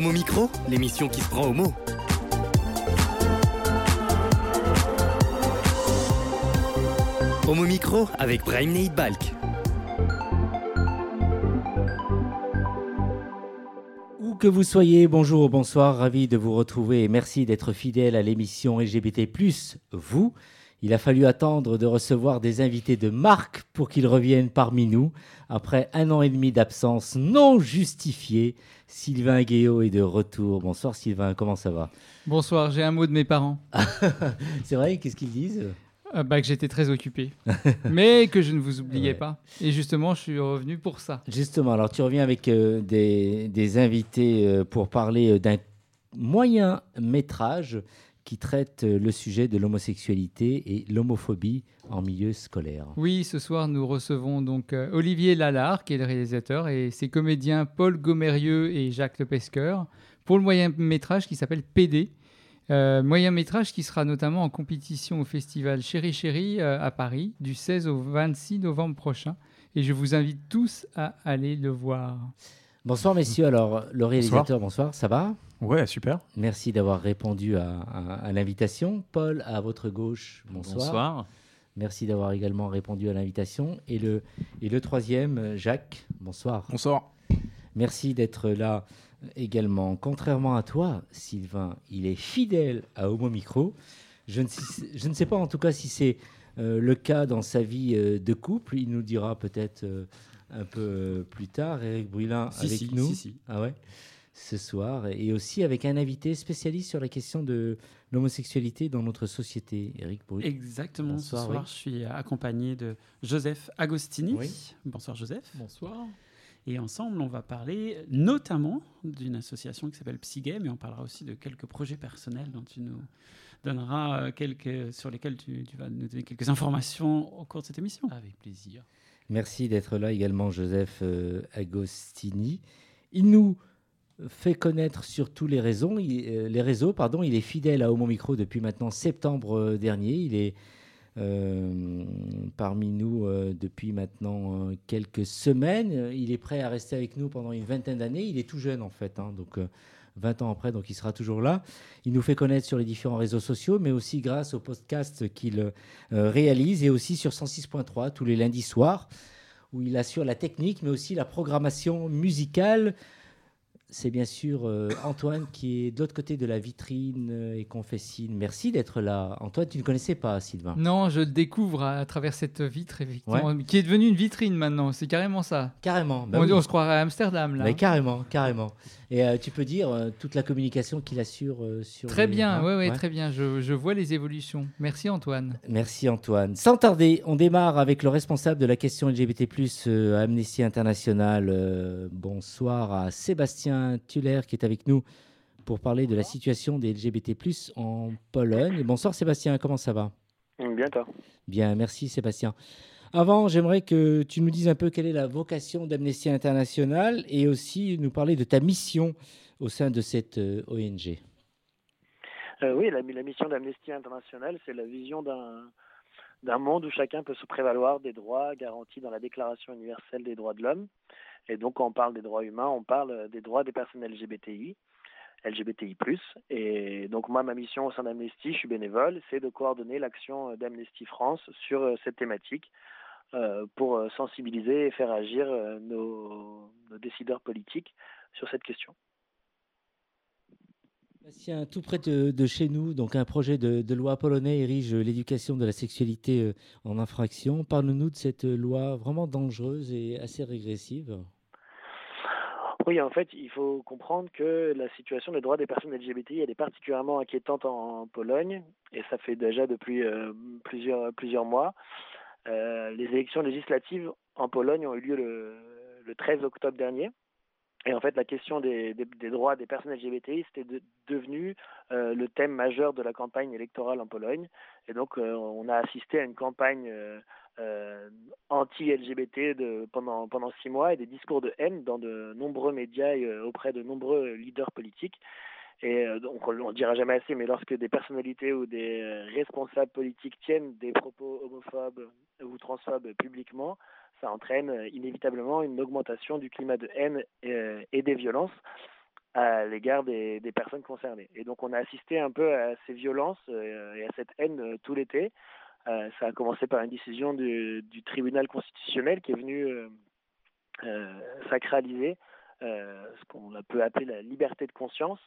Homo Micro, l'émission qui se prend au mot. Homo Micro avec Brahim Neid Balk. Où que vous soyez, bonjour, bonsoir, ravi de vous retrouver et merci d'être fidèle à l'émission LGBT+, vous. Il a fallu attendre de recevoir des invités de marque pour qu'ils reviennent parmi nous. Après un an et demi d'absence non justifiée, Sylvain Guéot est de retour. Bonsoir Sylvain, comment ça va? Bonsoir, j'ai un mot de mes parents. C'est vrai, qu'est-ce qu'ils disent? Euh, bah, que j'étais très occupé, mais que je ne vous oubliais Ouais. pas. Et justement, je suis revenu pour ça. Justement, alors tu reviens avec euh, des, des invités euh, pour parler d'un moyen métrage qui traite euh, le sujet de l'homosexualité et l'homophobie en milieu scolaire. Oui, ce soir, nous recevons donc euh, Olivier Lalard, qui est le réalisateur, et ses comédiens Paul Gomerieux et Jacques Lepesqueur, pour le moyen métrage qui s'appelle PD. Euh, moyen métrage qui sera notamment en compétition au festival Chéri Chéri à Paris du 16 au 26 novembre prochain. Et je vous invite tous à aller le voir. Bonsoir messieurs, alors le réalisateur, bonsoir, ça va? Ouais, super. Merci d'avoir répondu à, à- à l'invitation. Paul, à votre gauche, bonsoir. Merci d'avoir également répondu à l'invitation. Et le, et le troisième, Jacques, bonsoir. Bonsoir. Merci d'être là également. Contrairement à toi, Sylvain, il est fidèle à Homo Micro. Je ne, sais- je ne sais pas en tout cas si c'est euh, le cas dans sa vie euh, de couple. Il nous dira peut-être euh, un peu euh, plus tard. Eric Brulin Si, avec si, nous. si, si. Ah ouais? Ce soir. Et aussi avec un invité spécialiste sur la question de l'homosexualité dans notre société. Eric Brulin. Exactement, Bonsoir, ce soir oui. je suis accompagné de Joseph Agostini. Oui. Bonsoir Joseph. Bonsoir. Et ensemble, on va parler notamment d'une association qui s'appelle Psygay, mais on parlera aussi de quelques projets personnels dont tu nous donneras euh, quelques, sur lesquels tu, tu vas nous donner quelques informations au cours de cette émission. Avec plaisir. Merci d'être là également, Joseph euh, Agostini. Il nous fait connaître sur tous les réseaux. Il, euh, les réseaux pardon, il est fidèle à Homo Micro depuis maintenant septembre euh, dernier. Il est parmi nous depuis maintenant quelques semaines. Il est prêt à rester avec nous pendant une vingtaine d'années. Il est tout jeune en fait, hein, donc 20 ans après, donc il sera toujours là. Il nous fait connaître sur les différents réseaux sociaux, mais aussi grâce au podcast qu'il euh, réalise et aussi sur 106.3 tous les lundis soirs où il assure la technique, mais aussi la programmation musicale. C'est bien sûr euh, Antoine qui est de l'autre côté de la vitrine euh, et signe. Merci d'être là. Antoine, tu ne connaissais pas Sylvain Non, je le découvre à, à travers cette vitre, effectivement, qui est devenue une vitrine maintenant. C'est carrément ça. Carrément. bah on, oui. on se croirait à Amsterdam, là. Mais carrément, carrément. Et euh, tu peux dire euh, toute la communication qu'il assure euh, sur. Très les- bien, hein, ouais, ouais, ouais. très bien. Je, je vois les évolutions. Merci Antoine. Merci Antoine. Sans tarder, on démarre avec le responsable de la question LGBT+, euh, à Amnesty International. Euh, bonsoir à Sébastien Tuller qui est avec nous pour parler de la situation des LGBT+, en Pologne. Bonsoir Sébastien, comment ça va? Bien, toi? Bien, merci Sébastien. Avant, j'aimerais que tu nous dises un peu quelle est la vocation d'Amnesty International et aussi nous parler de ta mission au sein de cette euh, ONG. Euh, oui, la, mission d'Amnesty International, c'est la vision d'un monde où chacun peut se prévaloir des droits garantis dans la Déclaration universelle des droits de l'homme. Et donc, quand on parle des droits humains, on parle des droits des personnes LGBTI, LGBTI+. Et donc, moi, ma mission au sein d'Amnesty, je suis bénévole, c'est de coordonner l'action d'Amnesty France sur euh, cette thématique pour euh, sensibiliser et faire agir euh, nos, nos décideurs politiques sur cette question. Sébastien, tout près de, de chez nous, donc un projet de, de loi polonais érige l'éducation de la sexualité euh, en infraction. Parle-nous de cette loi vraiment dangereuse et assez régressive. Oui, en fait, il faut comprendre que la situation des droits des personnes LGBTI elle est particulièrement inquiétante en, en Pologne, et ça fait déjà depuis euh, plusieurs, plusieurs mois. Euh, les élections législatives en Pologne ont eu lieu le, le 13 octobre dernier. Et en fait, la question des, droits des personnes LGBTI, c'était de, devenu euh, le thème majeur de la campagne électorale en Pologne. Et donc, euh, on a assisté à une campagne anti-LGBT pendant, pendant six mois et des discours de haine dans de nombreux médias et auprès de nombreux leaders politiques. Et euh, donc, on ne dira jamais assez, mais lorsque des personnalités ou des euh, responsables politiques tiennent des propos homophobes ou transphobes publiquement, ça entraîne euh, inévitablement une augmentation du climat de haine et, euh, des violences. à l'égard des, personnes concernées. Et donc on a assisté un peu à ces violences et à cette haine tout l'été. ça a commencé par une décision du, tribunal constitutionnel qui est venu sacraliser ce qu'on peut appeler la liberté de conscience,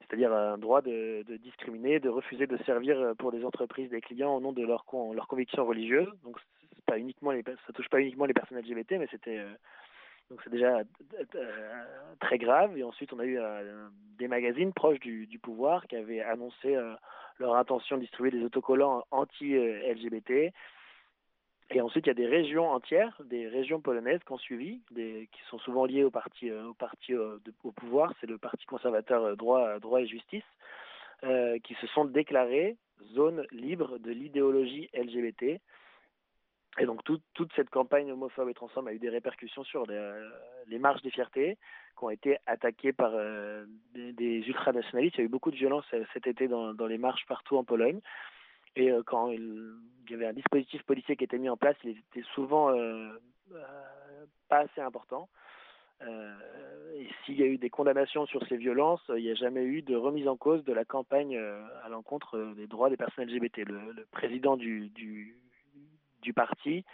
c'est-à-dire un droit de, discriminer, de refuser de servir pour des entreprises des clients au nom de leurs leur convictions religieuses. Donc, pas uniquement ça touche pas uniquement les personnes LGBT, mais c'était euh, donc c'est déjà euh, très grave. Et ensuite, on a eu euh, des magazines proches du, pouvoir qui avaient annoncé leur intention de distribuer des autocollants anti-LGBT. Et ensuite, il y a des régions entières, des régions polonaises qui ont suivi, des, qui sont souvent liées au parti, au, parti au pouvoir, c'est le Parti conservateur droit, droit et justice, qui se sont déclarées zone libre de l'idéologie LGBT. Et donc toute cette campagne homophobe et transphobe a eu des répercussions sur les, marches des fiertés qui ont été attaquées par euh, des, ultranationalistes. Il y a eu beaucoup de violence euh, cet été dans, les marches partout en Pologne. Et euh, quand il, y avait un dispositif policier qui était mis en place, il était souvent pas assez important. et s'il y a eu des condamnations sur ces violences, il n'y a jamais eu de remise en cause de la campagne à l'encontre des droits des personnes LGBT. Le, président du du parti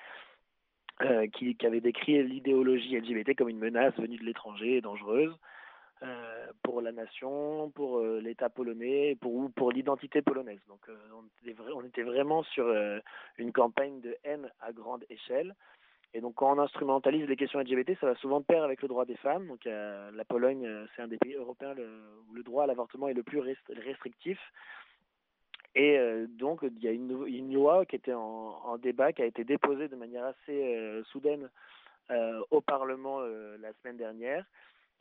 euh, qui, avait décrit l'idéologie LGBT comme une menace venue de l'étranger et dangereuse euh, pour la nation, pour euh, l'État polonais, pour, pour l'identité polonaise. Donc on, était vraiment sur une campagne de haine à grande échelle. Et donc quand on instrumentalise les questions LGBT, ça va souvent de pair avec le droit des femmes. Donc la Pologne, c'est un des pays européens où le droit à l'avortement est le plus restrictif. Et euh, donc, il y a une, loi qui était en, débat, qui a été déposée de manière assez euh, soudaine euh, au Parlement la semaine dernière.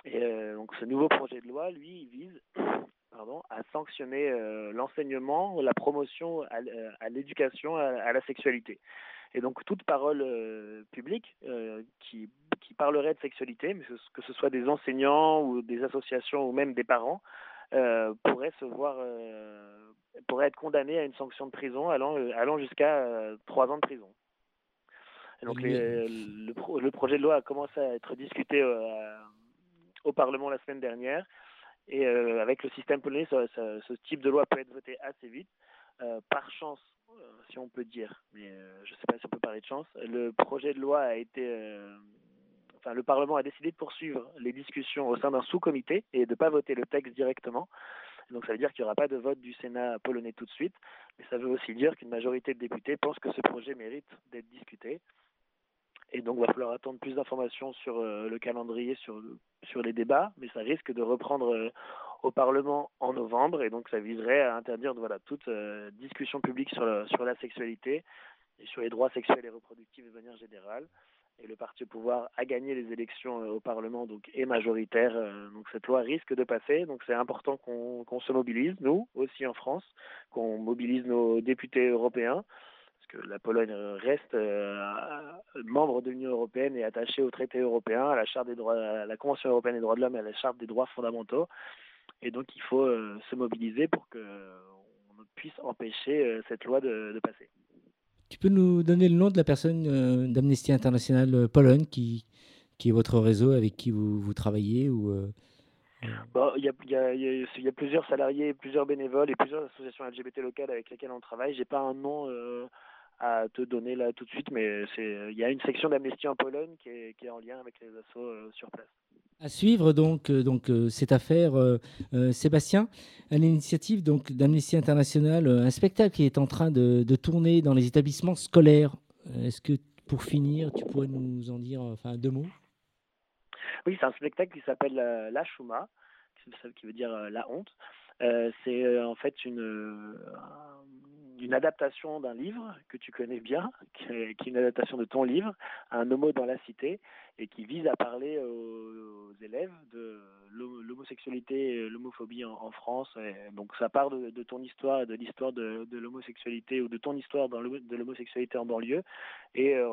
Et donc, ce nouveau projet de loi, lui, il vise pardon, à sanctionner l'enseignement, la promotion à, l'éducation, à, la sexualité. Et donc, toute parole publique qui, qui parlerait de sexualité, mais que ce soit des enseignants ou des associations ou même des parents, euh, pourrait se voir euh, pourrait être condamné à une sanction de prison allant, euh, allant jusqu'à trois ans de prison. donc le, projet de loi a commencé à être discuté au Parlement la semaine dernière. Et avec le système polonais, ce type de loi peut être voté assez vite. par chance, si on peut dire, mais je ne sais pas si on peut parler de chance, le projet de loi a été enfin, le Parlement a décidé de poursuivre les discussions au sein d'un sous-comité et de ne pas voter le texte directement. Donc ça veut dire qu'il n'y aura pas de vote du Sénat polonais tout de suite, mais ça veut aussi dire qu'une majorité de députés pense que ce projet mérite d'être discuté. Et donc il va falloir attendre plus d'informations sur euh, le calendrier, sur, les débats, mais ça risque de reprendre euh, au Parlement en novembre, et donc ça viserait à interdire voilà, toute euh, discussion publique sur, la sexualité et sur les droits sexuels et reproductifs de manière générale et le parti au pouvoir a gagné les élections au Parlement donc est majoritaire. Donc cette loi risque de passer. Donc c'est important qu'on se mobilise, nous aussi en France, qu'on mobilise nos députés européens, que la Pologne reste euh, membre de l'Union européenne et attachée au traité européen, à la charte des droits, à la Convention européenne des droits de l'homme et à la charte des droits fondamentaux. Et donc il faut se mobiliser pour que on puisse empêcher cette loi de passer. Tu peux nous donner le nom de la personne euh, d'Amnesty International euh, Pologne qui, qui est votre réseau avec qui vous, vous travaillez ou euh, il y, a, y, a, plusieurs salariés, plusieurs bénévoles et plusieurs associations LGBT locales avec lesquelles on travaille. J'ai pas un nom à te donner là tout de suite, mais il y a une section d'Amnesty en Pologne qui est, qui est, en lien avec les assos sur place. À suivre donc, euh, donc euh, cette affaire, euh, Sébastien, à l'initiative donc d'Amnesty International, un spectacle qui est en train de, tourner dans les établissements scolaires. Est-ce que pour finir, tu pourrais nous en dire enfin deux mots? Oui, c'est un spectacle qui s'appelle La Chouma, qui veut dire la honte. c'est en fait une, une adaptation d'un livre que tu connais bien, qui est, une adaptation de ton livre, Un homo dans la cité, et qui vise à parler aux, élèves de l'homosexualité et l'homophobie en, France. donc ça part de, ton histoire de l'histoire de, l'homosexualité ou de ton histoire de l'homosexualité en banlieue. Et euh,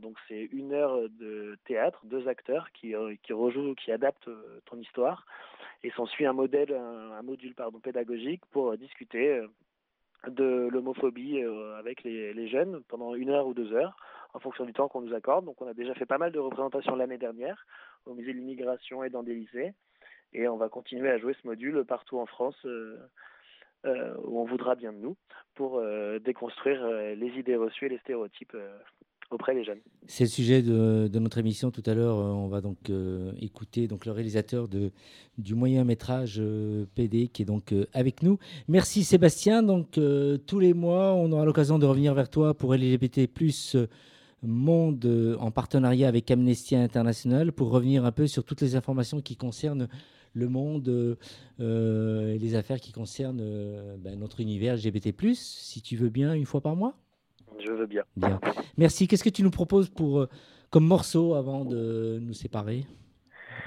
donc c'est une heure de théâtre, deux acteurs qui, euh, qui rejouent, qui adaptent euh, ton histoire. Et s'ensuit un modèle, un, module pédagogique pour discuter de l'homophobie euh, avec les, jeunes pendant une heure ou deux heures, en fonction du temps qu'on nous accorde. Donc on a déjà fait pas mal de représentations l'année dernière au musée de l'immigration et dans des lycées. Et on va continuer à jouer ce module partout en France où on voudra bien de nous pour déconstruire les idées reçues et les stéréotypes C'est le sujet de, notre émission. Tout à l'heure, on va donc écouter donc, le réalisateur du moyen métrage PD qui est donc avec nous. Merci Sébastien. Donc tous les mois, on aura l'occasion de revenir vers toi pour LGBT Monde euh, en partenariat avec Amnesty International pour revenir un peu sur toutes les informations qui concernent le monde euh, euh, et les affaires qui concernent ben, notre univers LGBT+, si tu veux bien, une fois par mois Je veux bien. Bien. Merci. Qu'est-ce que tu nous proposes pour, comme morceau avant de nous séparer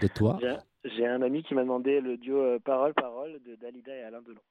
de toi? J'ai un ami qui m'a demandé le duo Parole-Parole de Dalida et Alain Delon.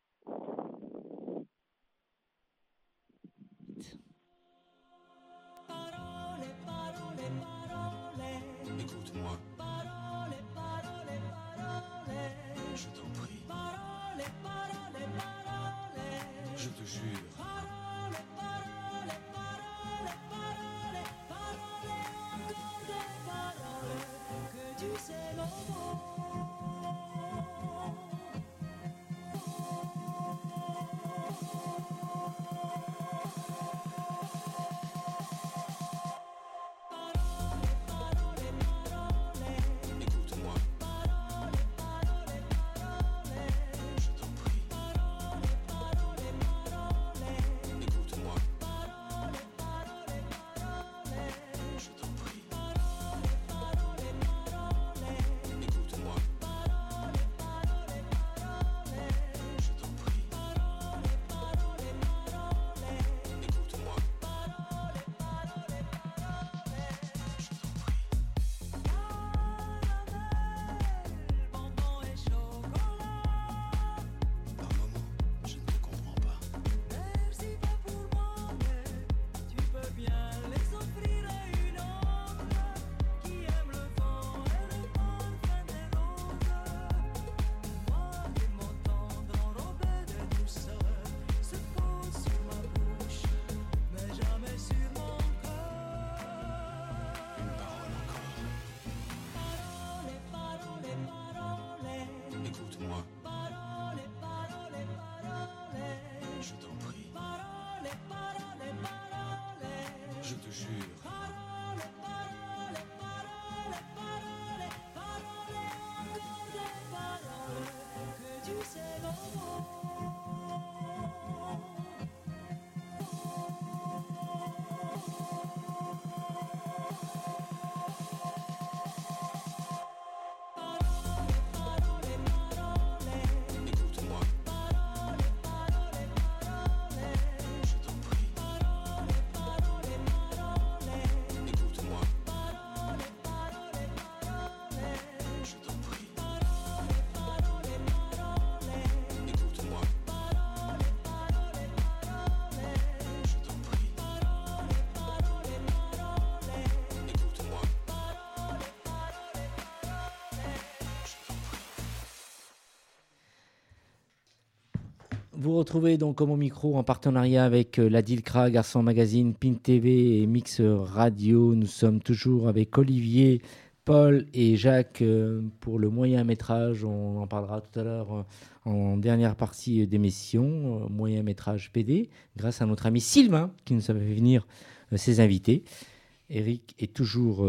Vous retrouvez donc comme au micro en partenariat avec euh, la DILCRA, Garçon Magazine, PIN TV et Mix Radio. Nous sommes toujours avec Olivier, Paul et Jacques euh, pour le moyen métrage. On en parlera tout à l'heure euh, en dernière partie d'émission, moyen métrage PD, grâce à notre ami Sylvain qui nous a fait venir ses invités. Eric est toujours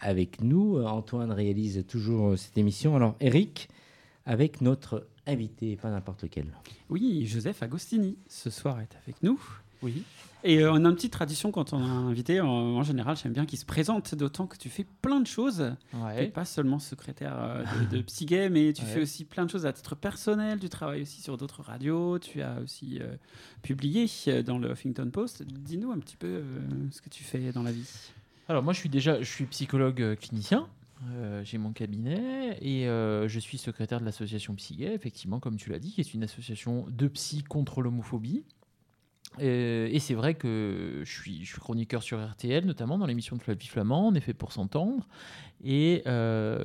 avec nous. Antoine réalise toujours cette émission. Alors, Eric, avec notre invité, pas n'importe lequel. Oui, Joseph Agostini, ce soir est avec nous. Oui. Et euh, on a une petite tradition quand on a un invité, en, général, j'aime bien qu'il se présente, d'autant que tu fais plein de choses. Ouais. Tu n'es pas seulement secrétaire euh, de, de Psygay, mais tu fais aussi plein de choses à titre personnel. Tu travailles aussi sur d'autres radios. Tu as aussi euh, publié dans le Huffington Post. Dis-nous un petit peu ce que tu fais dans la vie. Alors moi, je suis déjà, je suis psychologue clinicien. Euh, j'ai mon cabinet et euh, je suis secrétaire de l'association Psygay, effectivement, comme tu l'as dit, qui est une association de psy contre l'homophobie. Et, c'est vrai que je suis, chroniqueur sur RTL, notamment dans l'émission de Flavie Flamand, en effet pour s'entendre. Et euh,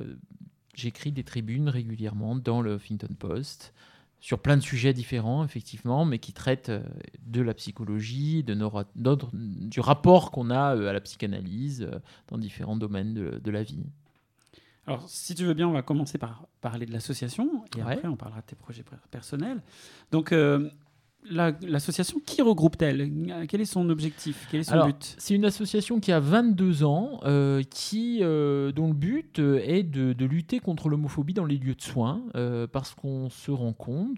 j'écris des tribunes régulièrement dans le Huffington Post sur plein de sujets différents, effectivement, mais qui traitent de la psychologie, du rapport qu'on a à la psychanalyse dans différents domaines de la vie. Alors, si tu veux bien, on va commencer par parler de l'association et Ouais. après on parlera de tes projets per- personnels. Donc, euh, la- l'association, qui regroupe-t-elle? Quel est son objectif? Quel est son Alors, but? C'est une association qui a 22 ans, euh, qui, euh, dont le but euh, est de, de lutter contre l'homophobie dans les lieux de soins, euh, parce qu'on se rend compte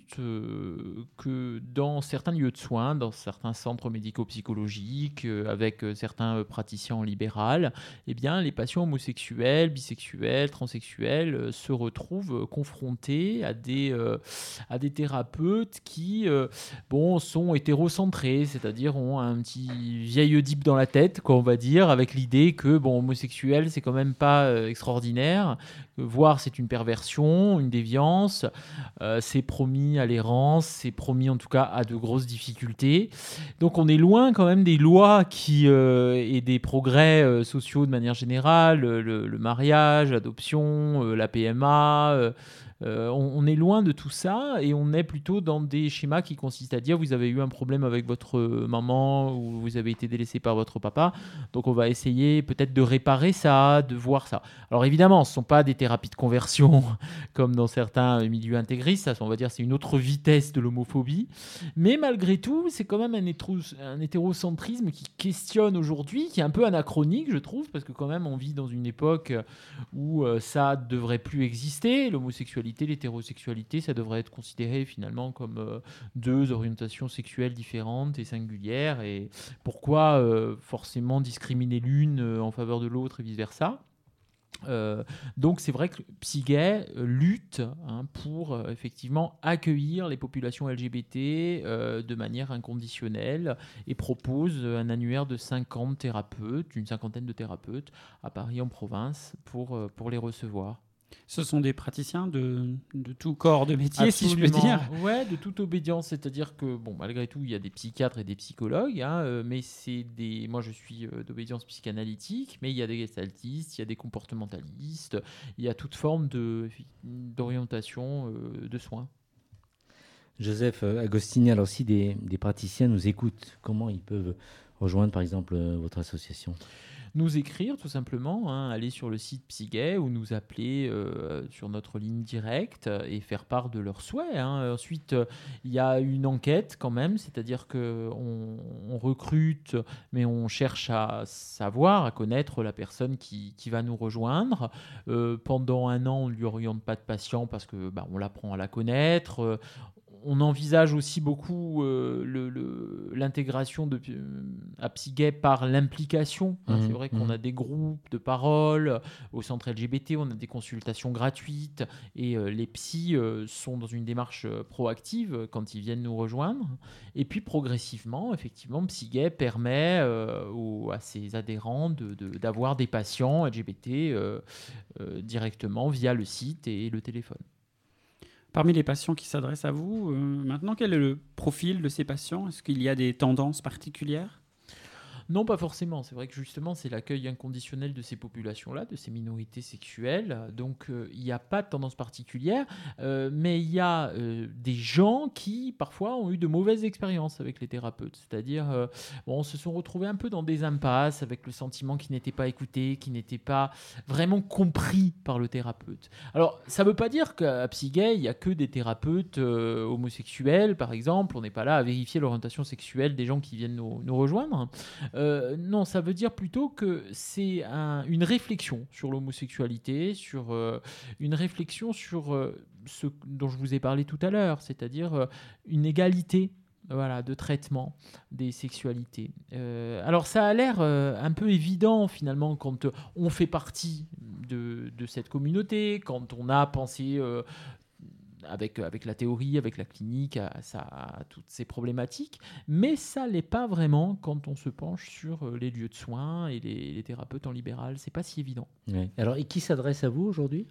que dans certains lieux de soins, dans certains centres médico-psychologiques, avec certains praticiens en libéral, eh bien, les patients homosexuels, bisexuels, transsexuels se retrouvent confrontés à des, à des thérapeutes qui euh, sont hétérocentrés, c'est-à-dire ont un petit vieil Oedipe dans la tête, quoi, on va dire, avec l'idée que bon, homosexuel, c'est quand même pas euh, extraordinaire, que voir c'est une perversion, une déviance, euh, c'est promis à l'errance, c'est promis en tout cas à de grosses difficultés. Donc on est loin quand même des lois qui euh, et des progrès sociaux de manière générale, le, le mariage, l'adoption, la PMA. Euh, on, est loin de tout ça et on est plutôt dans des schémas qui consistent à dire vous avez eu un problème avec votre maman ou vous avez été délaissé par votre papa, donc on va essayer peut-être de réparer ça, de voir ça. Alors évidemment, ce ne sont pas des thérapies de conversion comme dans certains milieux intégristes, ça on va dire c'est une autre vitesse de l'homophobie, mais malgré tout c'est quand même un, hétéro- un hétérocentrisme qui questionne aujourd'hui, qui est un peu anachronique je trouve, parce que quand même on vit dans une époque où euh, ça devrait plus exister. L'homosexualité, l'hétérosexualité, ça devrait être considéré finalement comme euh, deux orientations sexuelles différentes et singulières. Et pourquoi euh, forcément discriminer l'une euh, en faveur de l'autre et vice-versa? Donc c'est vrai que Psygay lutte hein, pour effectivement accueillir les populations LGBT de manière inconditionnelle et propose un annuaire de 50 thérapeutes, une cinquantaine de thérapeutes à Paris en province pour, pour les recevoir. Ce sont des praticiens de, de tout corps de métier, si je peux dire. Ouais, de toute obédience, c'est-à-dire que bon, malgré tout, il y a des psychiatres et des psychologues, hein, euh, mais c'est des. Moi, je suis euh, d'obédience psychanalytique, mais il y a des gestaltistes, il y a des comportementalistes, il y a toute forme de d'orientation euh, de soins. Joseph Agostini, alors si des, des praticiens nous écoutent, comment ils peuvent rejoindre par exemple votre association? Nous écrire tout simplement, hein, aller sur le site Psygay ou nous appeler euh, sur notre ligne directe et faire part de leurs souhaits. hein. Ensuite, euh, il y a une enquête quand même, c'est-à-dire qu'on on recrute, mais on cherche à savoir, à connaître la personne qui, qui va nous rejoindre. Euh, pendant un an, on ne lui oriente pas de patient parce que bah, on l'apprend à la connaître. Euh, on envisage aussi beaucoup euh, le- le- l'intégration de euh, à Psygay par l'implication. hein. Mhm, C'est vrai qu'on mhm. a des groupes de parole au centre LGBT, on a des consultations gratuites et euh, les psys euh, sont dans une démarche euh, proactive euh, quand ils viennent nous rejoindre. Et puis progressivement, effectivement, Psygay permet euh, aux- à ses adhérents de- de- d'avoir des patients LGBT euh, euh, directement via le site et le téléphone. Parmi les patients qui s'adressent à vous, euh, maintenant, quel est le profil de ces patients? Est-ce qu'il y a des tendances particulières? Non, pas forcément. C'est vrai que justement, c'est l'accueil inconditionnel de ces populations-là, de ces minorités sexuelles. Donc, euh, il n'y a pas de tendance particulière, euh, mais il y a euh, des gens qui, parfois, ont eu de mauvaises expériences avec les thérapeutes. C'est-à-dire, bon, se sont retrouvés un peu dans des impasses, avec le sentiment qu'ils n'étaient pas écoutés, qu'ils n'étaient pas vraiment compris par le thérapeute. Alors, ça ne veut pas dire qu'à Psygay, il n'y a que des thérapeutes homosexuels, par exemple. On n'est pas là à vérifier l'orientation sexuelle des gens qui viennent nous rejoindre. Euh, non, ça veut dire plutôt que c'est un- une réflexion sur l'homosexualité, sur euh, une réflexion sur euh, ce dont je vous ai parlé tout à l'heure, c'est-à-dire une égalité voilà, de traitement des sexualités. Alors ça a l'air un peu évident finalement quand on fait partie de, cette communauté, quand on a pensé avec, avec la théorie, avec la clinique, à, ça, toutes ces problématiques, mais ça l'est pas vraiment quand on se penche sur euh, les lieux de soins et les, les thérapeutes en libéral. C'est pas si évident. Alors, et qui s'adresse à vous aujourd'hui?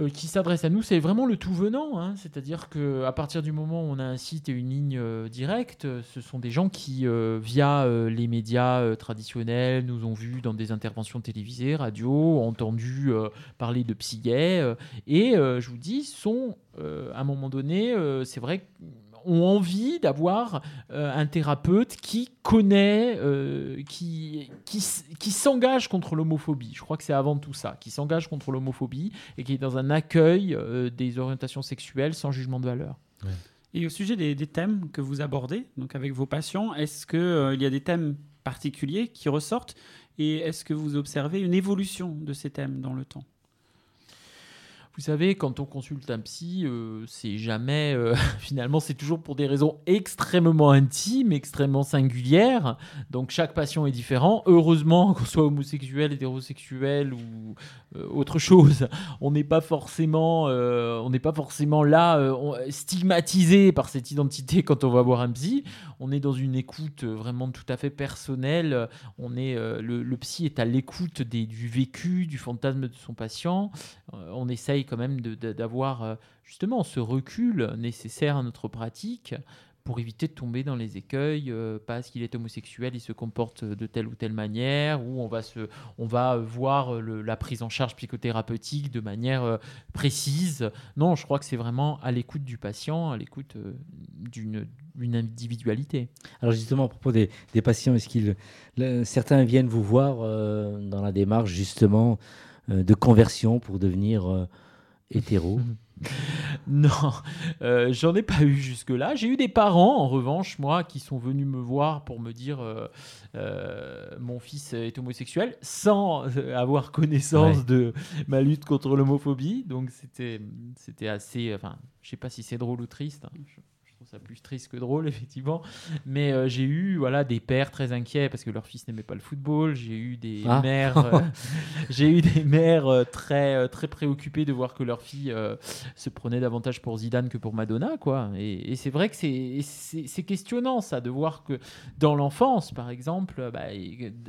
Euh, qui s'adresse à nous, c'est vraiment le tout venant. hein. C'est-à-dire que à partir du moment où on a un site et une ligne euh, directe, euh, ce sont des gens qui, via les médias traditionnels, nous ont vus dans des interventions télévisées, radio, entendu parler de euh, et je vous dis, sont à un moment donné, c'est vrai. Ont envie d'avoir un thérapeute qui connaît, qui, qui, qui s'engage contre l'homophobie. Je crois que c'est avant tout ça, qui s'engage contre l'homophobie et qui est dans un accueil des orientations sexuelles sans jugement de valeur. Et au sujet des, thèmes que vous abordez, donc avec vos patients, est-ce qu'il il y a des thèmes particuliers qui ressortent et est-ce que vous observez une évolution de ces thèmes dans le temps? Vous savez, quand on consulte un psy, euh, c'est jamais. Euh, finalement, c'est toujours pour des raisons extrêmement intimes, extrêmement singulières. Donc, chaque patient est différent. Heureusement, qu'on soit homosexuel, hétérosexuel ou euh, autre chose, on n'est pas forcément, pas forcément là stigmatisé par cette identité quand on va voir un psy. On est dans une écoute vraiment tout à fait personnelle. On est, le, le psy est à l'écoute du vécu, du fantasme de son patient. on essaye quand même d'avoir euh, justement ce recul nécessaire à notre pratique pour éviter de tomber dans les écueils euh, parce qu'il est homosexuel, il se comporte de telle ou telle manière, ou on va, on va voir la prise en charge psychothérapeutique de manière euh, précise. Non, je crois que c'est vraiment à l'écoute du patient, à l'écoute d'une individualité. Alors justement, à propos des, des patients, est-ce qu'ils certains viennent vous voir dans la démarche justement de conversion pour devenir hétéro Non, euh, j'en ai pas eu jusque-là. J'ai eu des parents, en revanche, moi, qui sont venus me voir pour me dire euh, euh, mon fils est homosexuel, sans avoir connaissance de ma lutte contre l'homophobie. Donc c'était, c'était assez. Enfin, je sais pas si c'est drôle ou triste. Hein plus triste que drôle, effectivement. Mais euh, j'ai eu voilà, des pères très inquiets parce que leur fils n'aimait pas le football. J'ai eu des ah. mères, euh, j'ai eu des mères euh, très, très préoccupées de voir que leur fille se prenait davantage pour Zidane que pour Madonna. Quoi. Et, c'est vrai que c'est questionnant, ça, de voir que dans l'enfance, par exemple, bah,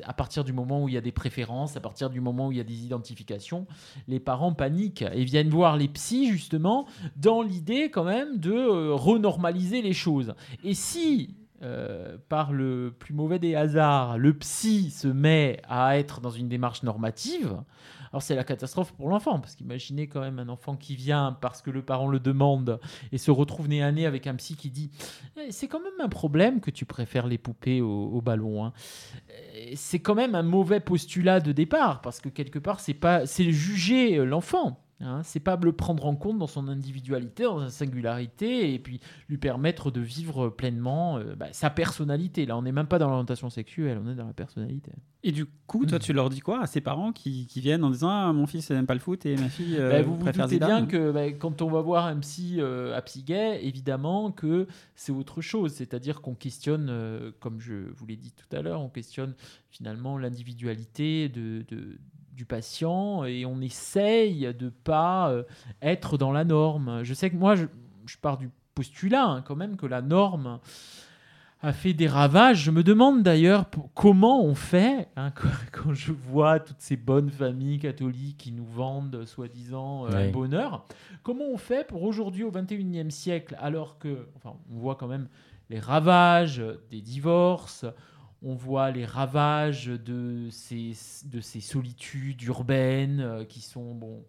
à partir du moment où il y a des préférences, à partir du moment où il y a des identifications, les parents paniquent et viennent voir les psys, justement, dans l'idée quand même de renormaliser les choses. Et si, euh, par le plus mauvais des hasards, le psy se met à être dans une démarche normative, alors c'est la catastrophe pour l'enfant, parce qu'imaginez quand même un enfant qui vient parce que le parent le demande et se retrouve nez à nez avec un psy qui dit eh, c'est quand même un problème que tu préfères les poupées au, ballon. Hein. Eh, c'est quand même un mauvais postulat de départ, parce que quelque part c'est pas c'est juger l'enfant. Hein, c'est pas le prendre en compte dans son individualité, dans sa singularité, et puis lui permettre de vivre pleinement euh, bah, sa personnalité. Là, on n'est même pas dans l'orientation sexuelle, on est dans la personnalité. Et du coup, toi, tu leur dis quoi à ces parents qui, viennent en disant ah, mon fils n'aime pas le foot et ma fille euh, bah, vous préfère vous bien que bah, quand on va voir un psy euh, à psy gay, évidemment que c'est autre chose. C'est-à-dire qu'on questionne, comme je vous l'ai dit tout à l'heure, on questionne finalement l'individualité de du patient et on essaye de pas euh, être dans la norme. Je sais que moi, je, pars du postulat hein, quand même que la norme a fait des ravages. Je me demande d'ailleurs comment on fait hein, quand, je vois toutes ces bonnes familles catholiques qui nous vendent soi-disant euh, un bonheur. Comment on fait pour aujourd'hui au 21e siècle alors que, enfin, on voit quand même les ravages des divorces, on voit les ravages de ces, de ces solitudes urbaines euh, qui sont bon,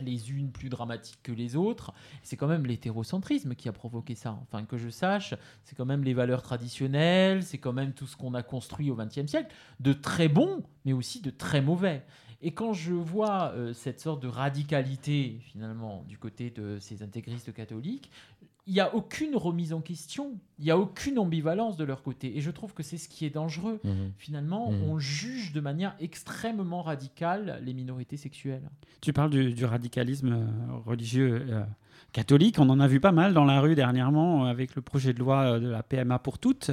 les unes plus dramatiques que les autres. C'est quand même l'hétérocentrisme qui a provoqué ça. Enfin, que je sache, c'est quand même les valeurs traditionnelles, c'est quand même tout ce qu'on a construit au XXe siècle, de très bon, mais aussi de très mauvais. Et quand je vois euh, cette sorte de radicalité, finalement, du côté de ces intégristes catholiques, il n'y a aucune remise en question, il n'y a aucune ambivalence de leur côté. Et je trouve que c'est ce qui est dangereux. Mhm. Finalement, mhm. on juge de manière extrêmement radicale les minorités sexuelles. Tu parles du, radicalisme euh, religieux euh, catholique. On en a vu pas mal dans la rue dernièrement euh, avec le projet de loi de la PMA pour toutes.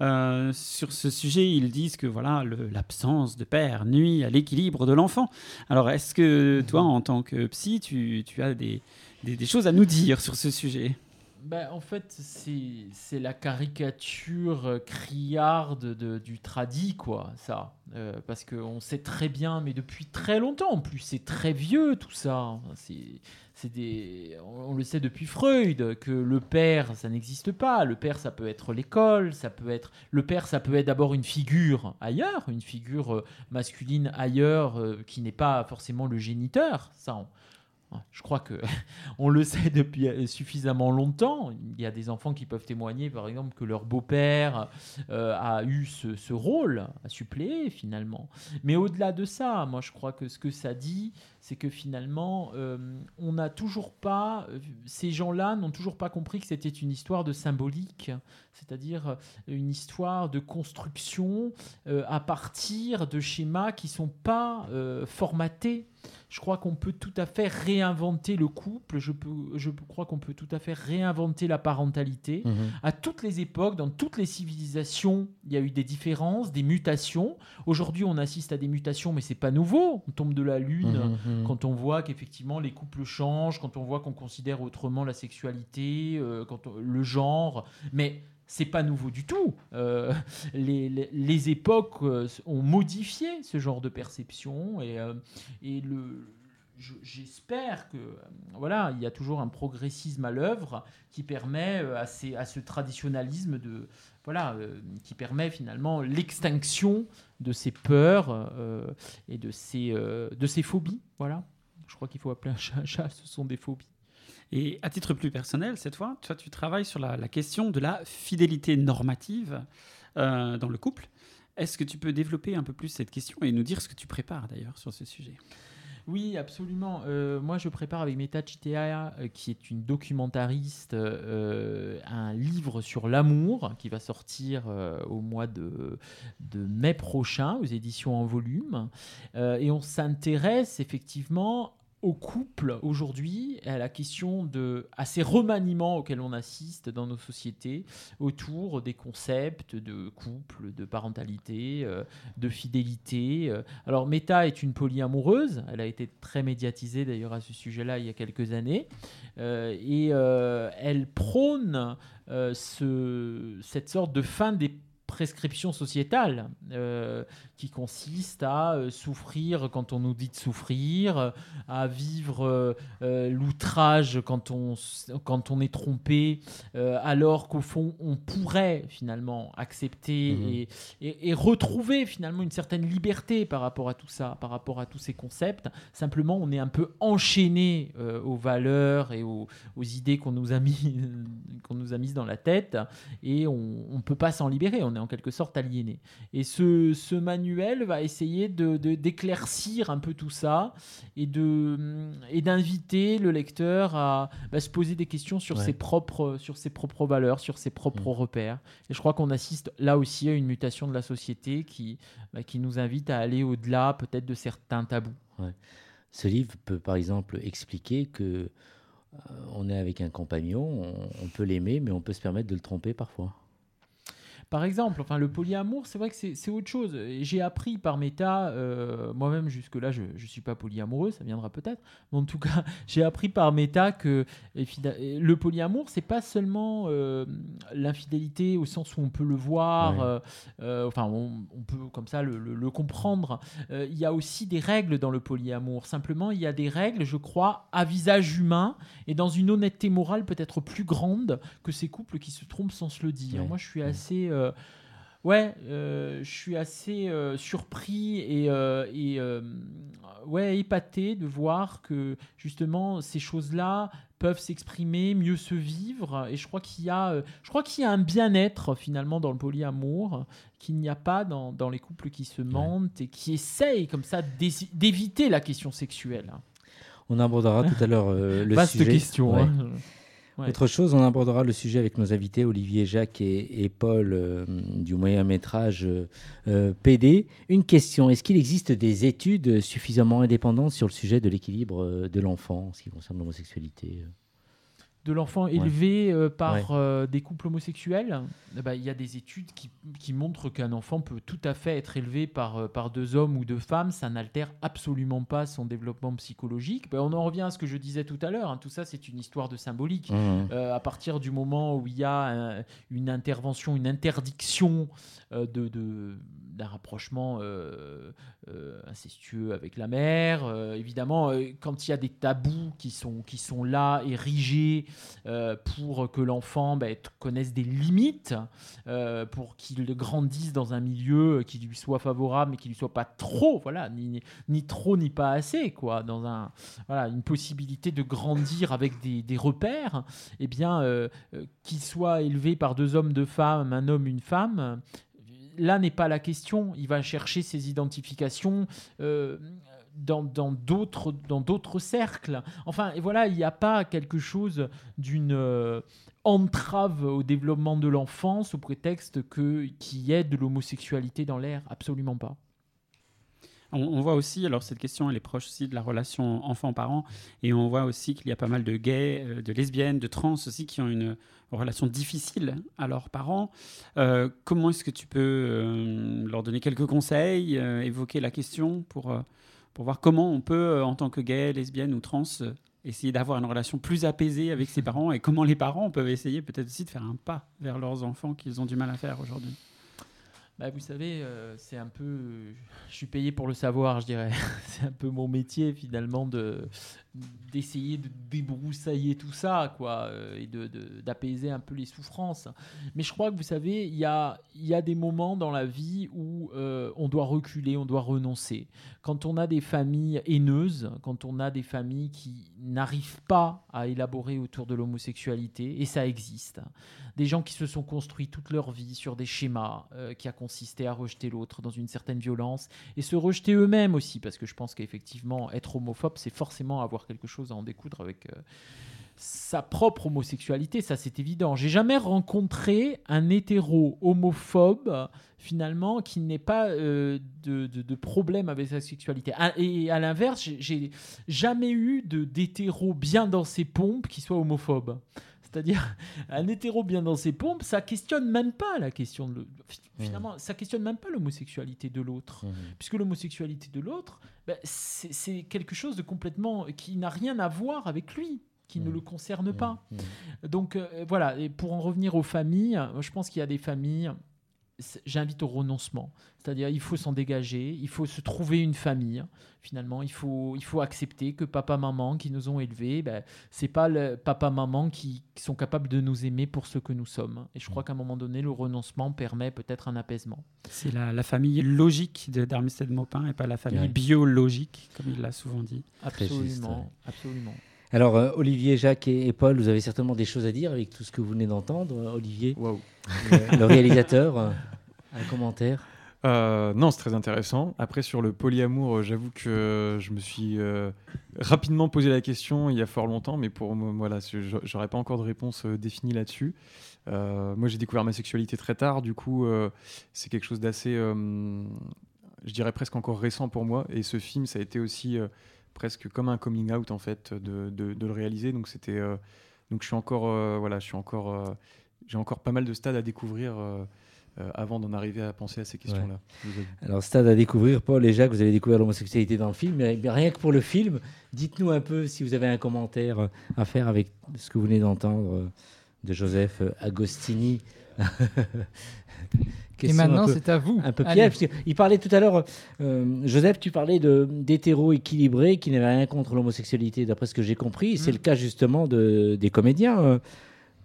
sur ce sujet, ils disent que voilà, l'absence de père nuit à l'équilibre de l'enfant. Alors, est-ce que toi, en tant que psy, tu, as des, des choses à nous dire sur ce sujet? Bah, en fait, c'est la caricature euh, criarde de, du tradi, quoi, ça. Euh, parce qu'on sait très bien, mais depuis très longtemps en plus, c'est très vieux tout ça. C'est des, on, le sait depuis Freud que le père, ça n'existe pas. Le père, ça peut être l'école, ça peut être le père, ça peut être d'abord une figure ailleurs, une figure euh, masculine ailleurs qui n'est pas forcément le géniteur. Ça, je crois que on le sait depuis euh, suffisamment longtemps. Il y a des enfants qui peuvent témoigner, par exemple, que leur beau-père euh, a eu ce, rôle, a suppléé finalement. Mais au-delà de ça, moi, je crois que ce que ça dit, c'est que finalement, euh, on n'a toujours pas, ces gens-là n'ont toujours pas compris que c'était une histoire de symbolique, c'est-à-dire une histoire de construction à partir de schémas qui sont pas formatés je crois qu'on peut tout à fait réinventer le couple, je, peux, je crois qu'on peut tout à fait réinventer la parentalité. Mhm. À toutes les époques, dans toutes les civilisations, il y a eu des différences, des mutations. Aujourd'hui, on assiste à des mutations, mais c'est pas nouveau. On tombe de la lune mhm. quand on voit qu'effectivement les couples changent, quand on voit qu'on considère autrement la sexualité, euh, quand le genre. Mais c'est pas nouveau du tout. Euh, les, époques euh, ont modifié ce genre de perception et, et le, j'espère que voilà, il y a toujours un progressisme à l'œuvre qui permet à, ces, à, ce traditionnalisme de voilà, qui permet finalement l'extinction de ces peurs et de ces, de ces phobies. Voilà, je crois qu'il faut appeler un chat un chat. Ce sont des phobies. Et à titre plus personnel, cette fois, tu travailles sur la, question de la fidélité normative euh, dans le couple. Est-ce que tu peux développer un peu plus cette question et nous dire ce que tu prépares d'ailleurs sur ce sujet? Oui, absolument. Euh, moi, je prépare avec Meta Chitea, euh, qui est une documentariste, un livre sur l'amour qui va sortir au mois de, de, mai prochain aux éditions en volume. et on s'intéresse effectivement au couple aujourd'hui, à la question de, à ces remaniements auxquels on assiste dans nos sociétés autour des concepts de couple, de parentalité, euh, de fidélité. Euh. Alors, Meta est une polyamoureuse, elle a été très médiatisée d'ailleurs à ce sujet-là il y a quelques années, euh, et elle prône ce, cette sorte de fin des prescription sociétale euh, qui consiste à euh, souffrir quand on nous dit de souffrir, à vivre euh, l'outrage quand on, quand on est trompé, alors qu'au fond on pourrait finalement accepter mhm. et, et, retrouver finalement une certaine liberté par rapport à tout ça, par rapport à tous ces concepts. Simplement on est un peu enchaîné aux valeurs et aux, aux idées qu'on nous a mis qu'on nous a mises dans la tête et on ne peut pas s'en libérer. On est en quelque sorte aliéné. Et ce, ce manuel va essayer de, d'éclaircir un peu tout ça et, de, et d'inviter le lecteur à bah, se poser des questions sur, ses propres, sur ses propres valeurs, sur ses propres mm. repères. Et je crois qu'on assiste là aussi à une mutation de la société qui, bah, qui nous invite à aller au-delà peut-être de certains tabous. Ce livre peut par exemple expliquer que euh, on est avec un compagnon, on peut l'aimer, mais on peut se permettre de le tromper parfois. Par exemple, enfin, le polyamour, c'est vrai que c'est autre chose. J'ai appris par méta, euh, moi-même jusque-là, je ne suis pas polyamoureux, ça viendra peut-être, mais en tout cas, j'ai appris par méta que le polyamour, c'est pas seulement euh, l'infidélité au sens où on peut le voir, euh, enfin, on, peut comme ça le, le comprendre. Il y a aussi des règles dans le polyamour. Simplement, il y a des règles, je crois, à visage humain et dans une honnêteté morale peut-être plus grande que ces couples qui se trompent sans se le dire. Moi, je suis assez ouais, euh, je suis assez euh, surpris et, et ouais, épaté de voir que justement ces choses-là peuvent s'exprimer, mieux se vivre. Et je crois qu'il y a, je crois qu'il y a un bien-être finalement dans le polyamour qu'il n'y a pas dans, dans, les couples qui se mentent et qui essayent comme ça d'éviter la question sexuelle. On abordera tout à l'heure le Vaste sujet. question. Hein. Autre chose, on abordera le sujet avec nos invités Olivier Jacques et, Paul euh, du moyen métrage euh, PD. Une question, est-ce qu'il existe des études suffisamment indépendantes sur le sujet de l'équilibre euh, de l'enfant en ce qui concerne l'homosexualité? De l'enfant élevé euh, par euh, des couples homosexuels, eh ben, il y a des études qui, qui montrent qu'un enfant peut tout à fait être élevé par, euh, par deux hommes ou deux femmes. Ça n'altère absolument pas son développement psychologique. Ben, on en revient à ce que je disais tout à l'heure. Hein. Tout ça, c'est une histoire de symbolique. Mmh. à partir du moment où il y a une intervention, une interdiction de, de d'un rapprochement euh, euh, incestueux avec la mère. Euh, évidemment, quand il y a des tabous qui sont, qui sont là, érigés, pour que l'enfant ben, connaisse des limites, pour qu'il grandisse dans un milieu qui lui soit favorable, mais qui lui soit pas trop, voilà, ni, ni trop ni pas assez, quoi, dans un, voilà, une possibilité de grandir avec des, repères, eh bien, euh, qu'il soit élevé par deux hommes, deux femmes, un homme, une femme, là n'est pas la question. Il va chercher ses identifications euh, dans d'autres cercles. Enfin, voilà, il n'y a pas quelque chose d'une euh, entrave au développement de l'enfance au prétexte que qu'il y ait de l'homosexualité dans l'air. Absolument pas. On, on voit aussi, alors cette question, elle est proche aussi de la relation enfant-parent, et on voit aussi qu'il y a pas mal de gays, euh, de lesbiennes, de trans aussi qui ont une relation difficile à leurs parents. Euh, comment est-ce que tu peux euh, leur donner quelques conseils, euh, évoquer la question pour, pour voir comment on peut, en tant que gay, lesbienne ou trans, essayer d'avoir une relation plus apaisée avec ses parents, et comment les parents peuvent essayer peut-être aussi de faire un pas vers leurs enfants qu'ils ont du mal à faire aujourd'hui? Bah, vous savez, c'est un peu. Je suis payé pour le savoir, je dirais. c'est un peu mon métier, finalement, de d'essayer de débroussailler tout ça, quoi, euh, et de- de- d'apaiser un peu les souffrances. Mais je crois que, vous savez, il y a, y a des moments dans la vie où euh, on doit reculer, on doit renoncer. Quand on a des familles haineuses, quand on a des familles qui n'arrivent pas à élaborer autour de l'homosexualité, et ça existe, des gens qui se sont construits toute leur vie sur des schémas euh, qui a consisté à rejeter l'autre dans une certaine violence et se rejeter eux-mêmes aussi, parce que je pense qu'effectivement, être homophobe, c'est forcément avoir quelque chose à en découdre avec euh, sa propre homosexualité, ça c'est évident. J'ai jamais rencontré un hétéro homophobe finalement qui n'ait pas euh, de, de- problème avec sa sexualité. À- Et à l'inverse, j'ai- j'ai jamais eu de d'hétéro bien dans ses pompes qui soit homophobe. C'est-à-dire, un hétéro bien dans ses pompes, ça questionne même pas la question de. Finalement, ça questionne même pas l'homosexualité de l'autre. Puisque l'homosexualité de l'autre, ben, c'est quelque chose de complètement. qui n'a rien à voir avec lui, qui ne Mhm. le concerne pas. Donc euh, voilà, et pour en revenir aux familles, je pense qu'il y a des familles, j'invite au renoncement. C'est-à-dire il faut s'en dégager, il faut se trouver une famille. Finalement, il faut, il faut accepter que papa, maman qui nous ont élevés, ben, c'est pas le papa, maman qui, qui sont capables de nous aimer pour ce que nous sommes. Et je crois qu'à un moment donné, le renoncement permet peut-être un apaisement. C'est la, la famille logique de d'Armistead Maupin et pas la famille Ouais. biologique, comme il l'a souvent dit. Absolument, absolument. Alors, euh, Olivier, Jacques et, et Paul, vous avez certainement des choses à dire avec tout ce que vous venez d'entendre. Euh, Olivier, le, le réalisateur, euh, un commentaire Euh, non, c'est très intéressant. Après, sur le polyamour, euh, j'avoue que euh, je me suis euh, rapidement posé la question il y a fort longtemps, mais pour moi, voilà, j'aurais pas encore de réponse euh, définie là-dessus. Euh, moi, j'ai découvert ma sexualité très tard, du coup, euh, c'est quelque chose d'assez, euh, je dirais presque encore récent pour moi. Et ce film, ça a été aussi euh, presque comme un coming out en fait de, de- de le réaliser. Donc c'était, euh, donc je suis encore, euh, voilà, je suis encore, euh, j'ai encore pas mal de stades à découvrir. avant d'en arriver à penser à ces questions-là. Alors, stade à découvrir, Paul et Jacques, vous avez découvert l'homosexualité dans le film. Mais rien que pour le film, dites-nous un peu si vous avez un commentaire à faire avec ce que vous venez d'entendre de Joseph Agostini. Et maintenant, c'est à vous. un peu piège. parce qu'il parlait tout à l'heure, euh, Joseph, tu parlais de- d'hétéros équilibrés qui n'avaient rien contre l'homosexualité, d'après ce que j'ai compris. C'est Mm. le cas justement de, des comédiens. euh.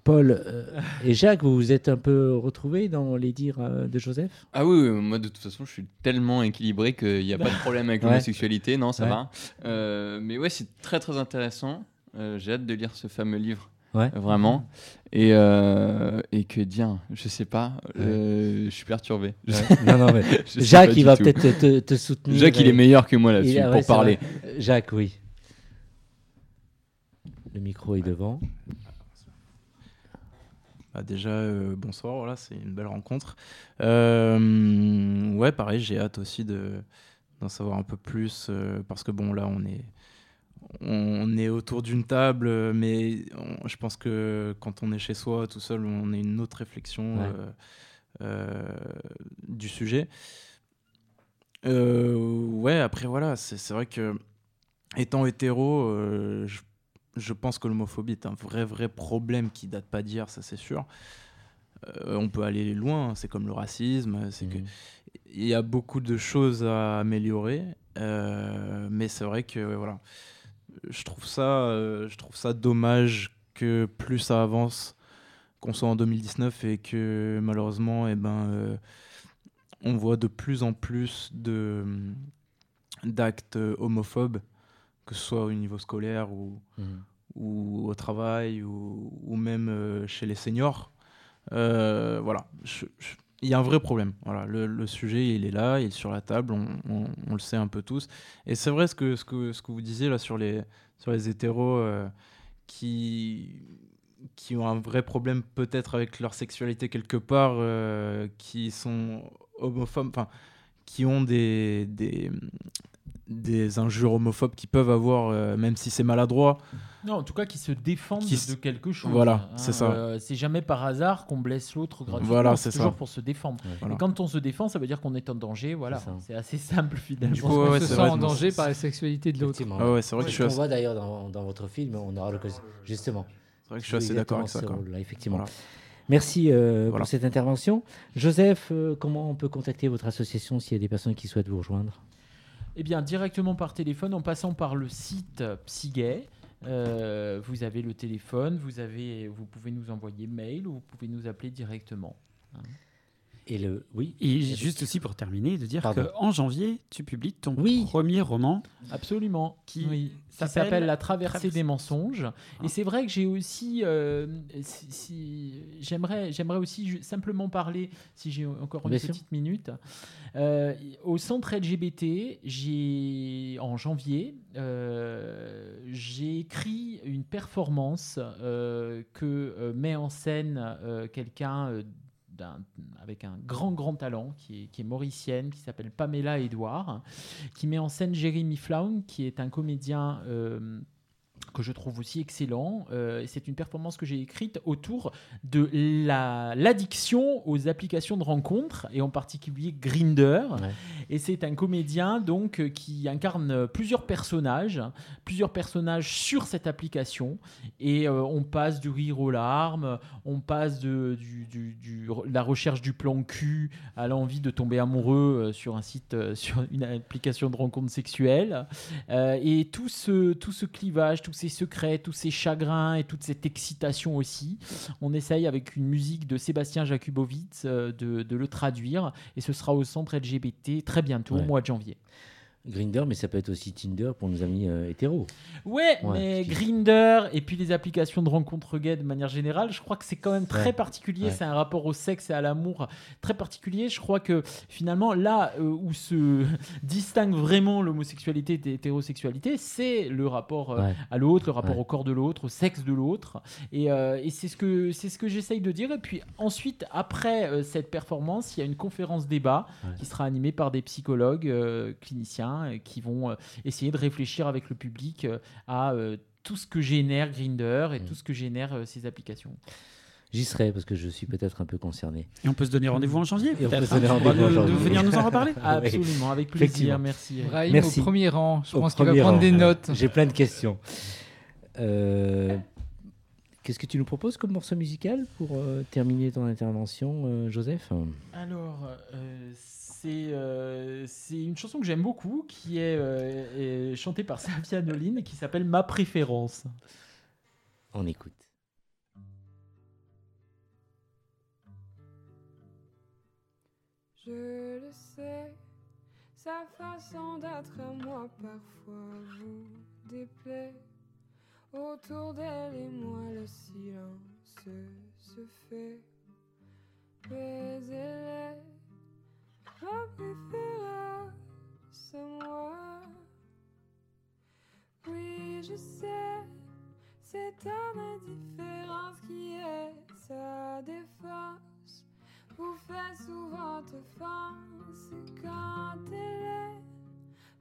Paul euh, et Jacques, vous vous êtes un peu retrouvés dans les dires euh, de Joseph? Ah oui, oui, moi de toute façon, je suis tellement équilibré qu'il n'y a pas de problème avec Ouais. l'homosexualité, non, ça Ouais. va. Euh, mais ouais, c'est très très intéressant. Euh, J'ai hâte de lire ce fameux livre, Ouais. vraiment. Et, euh, et que dire, je sais pas, euh, je suis perturbé. Non, non, mais Je sais Jacques, il va peut-être te, te soutenir. Jacques, il est meilleur que moi là-dessus pour ouais, parler. vrai. Jacques, oui. Le micro est devant. Bah, déjà, euh, bonsoir, voilà, c'est une belle rencontre. Euh, ouais, pareil, j'ai hâte aussi de, d'en savoir un peu plus euh, parce que bon, là, on est, on est autour d'une table, euh, mais on- je pense que quand on est chez soi tout seul, on a une autre réflexion Ouais. euh, euh, du sujet. Ouais, après, voilà, c'est, vrai que étant hétéro, je je pense que l'homophobie est un vrai, vrai problème qui date pas d'hier, ça c'est sûr. Euh, on peut aller loin, c'est comme le racisme, c'est que Mhm. il y a beaucoup de choses à améliorer, euh, mais c'est vrai que voilà, je trouve ça, euh, je trouve ça dommage que plus ça avance, qu'on soit en 2019 et que malheureusement, eh ben, euh, on voit de plus en plus de d'actes homophobes, que ce soit au niveau scolaire ou, Mhm. ou au travail ou, ou même euh, chez les seniors. Euh, voilà, Je- je- il y a un vrai problème. Voilà, le, sujet, il est là, il est sur la table, on le sait un peu tous. Et c'est vrai ce que, ce, que, ce que vous disiez là sur les, sur les hétéros euh, qui, qui ont un vrai problème peut-être avec leur sexualité quelque part, euh, qui sont homophobes, enfin, qui ont des, des, des injures homophobes qui peuvent avoir, euh, même si c'est maladroit. Non, en tout cas, qui se défendent Qui s- de quelque chose. Voilà, hein. c'est ça. Euh, c'est jamais par hasard qu'on blesse l'autre gratuitement. Voilà, c'est c'est toujours ça. pour se défendre. Voilà. Et quand on se défend, ça veut dire qu'on est en danger. Voilà, C'est assez simple finalement. Du coup, On ouais, se sent en danger par la sexualité de l'autre. Ah ouais, c'est vrai que je suis voit d'ailleurs dans, dans votre film, on aura l'occasion. Justement. c'est vrai que je suis assez d'accord avec ça. Quoi. effectivement. Voilà. Merci euh, Voilà. pour cette intervention. Joseph, euh, comment on peut contacter votre association s'il y a des personnes qui souhaitent vous rejoindre? Eh bien, directement par téléphone, en passant par le site Psygay. Euh, vous avez le téléphone, vous, avez, vous pouvez nous envoyer mail ou vous pouvez nous appeler directement. Et le oui. Et juste aussi pour terminer, de dire Pardon. qu'en janvier, tu publies ton Oui. premier roman. Absolument. Qui oui. Ça s'appelle La traversée des mensonges. Ah. Et c'est vrai que j'ai aussi, euh, si, si- j'aimerais, j'aimerais aussi simplement parler, si j'ai encore une Bien sûr. petite minute, Euh, au centre LGBT, j'ai en janvier, euh, j'ai écrit une performance euh, que euh, met en scène euh, quelqu'un. Avec un grand grand talent qui est, qui est mauricienne, qui s'appelle Pamela Edouard, qui met en scène Jérémy Flaun, qui est un comédien euh, que je trouve aussi excellent. Euh, c'est une performance que j'ai écrite autour de la- l'addiction aux applications de rencontres, et en particulier Grinder. Ouais. Et c'est un comédien donc euh, qui incarne plusieurs personnages, plusieurs personnages sur cette application. Et euh, on passe du rire aux larmes, on passe de du, du- du- la recherche du plan cul à l'envie de tomber amoureux euh, sur un site, sur une application de rencontre sexuelle. Euh, et tout ce, tout ce clivage, tous ces secrets, tous ces chagrins et toute cette excitation aussi, on essaye avec une musique de Sébastien Jakubowicz euh, de, de le traduire. Et ce sera au centre LGBT très bientôt, au mois de janvier. Grinder, mais ça peut être aussi Tinder pour nos amis euh, hétéros. Ouais, Ouais, mais Grinder et puis les applications de rencontres gays de manière générale, je crois que c'est quand même très Ouais. particulier. Ouais. C'est un rapport au sexe et à l'amour très particulier. Je crois que finalement, là euh, où se distingue vraiment l'homosexualité et l'hétérosexualité, c'est le rapport euh, à l'autre, le rapport au corps de l'autre, au sexe de l'autre. Et, et c'est ce que ce que j'essaye de dire. Et puis ensuite, après cette performance, il y a une conférence débat qui sera animée par des psychologues cliniciens euh, qui vont euh, essayer de réfléchir avec le public euh, à euh, tout ce que génère Grinder et Mm. tout ce que génèrent euh, ces applications. J'y serai parce que je suis peut-être un peu concerné. Et on peut se donner rendez-vous en janvier. Et on peut se donner hein, rendez-vous en de- de janvier. venir nous en reparler. Absolument, avec plaisir, merci. Brahim Merci. au premier rang. Je Au pense qu'il va prendre rang. des notes. J'ai plein de questions. Euh, Qu'est-ce que tu nous proposes comme morceau musical pour euh, terminer ton intervention, euh, Joseph? Alors, euh, c'est euh, c'est une chanson que j'aime beaucoup qui est, euh, est chantée par Safia Noline et qui s'appelle Ma préférence. On écoute. Je le sais, sa façon d'être à moi parfois vous déplaît. Autour d'elle et moi le silence se fait. Mais elle est ma préférence, moi. Oui, je sais, c'est ta indifférence qui est sa défense vous fait souvent offense quand elle est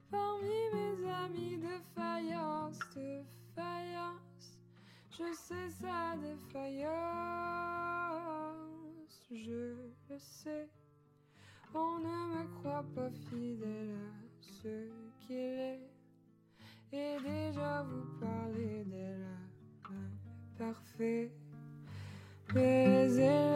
parmi mes amis de faïence, de faïence. Je sais sa défaillance, je le sais. On ne me croit pas fidèle à ce qu'il est. Et déjà vous parlez d'elle parfait. Mais elle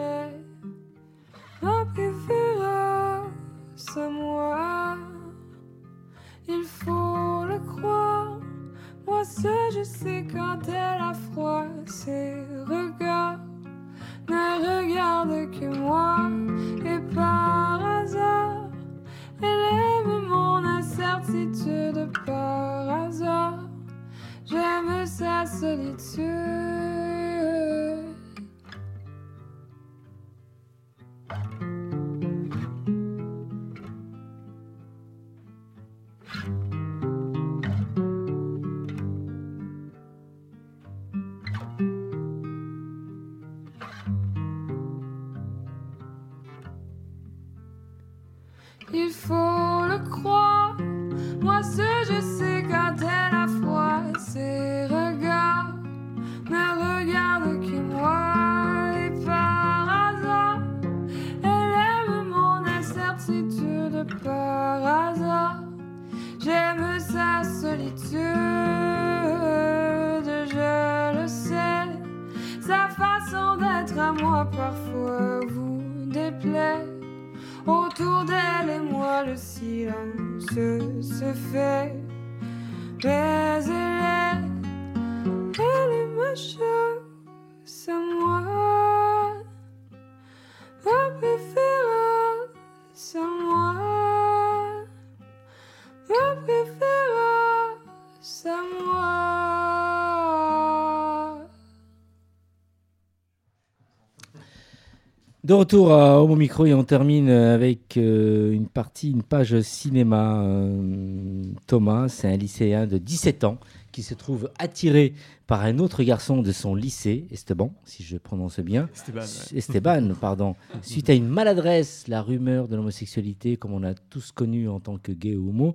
De retour à Homo Micro et on termine avec euh, une partie, une page cinéma. Euh, Thomas, c'est un lycéen de 17 ans qui se trouve attiré par un autre garçon de son lycée, Esteban, si je prononce bien. Esteban, ouais. Esteban, pardon. Suite à une maladresse, la rumeur de l'homosexualité, comme on a tous connu en tant que gay ou homo,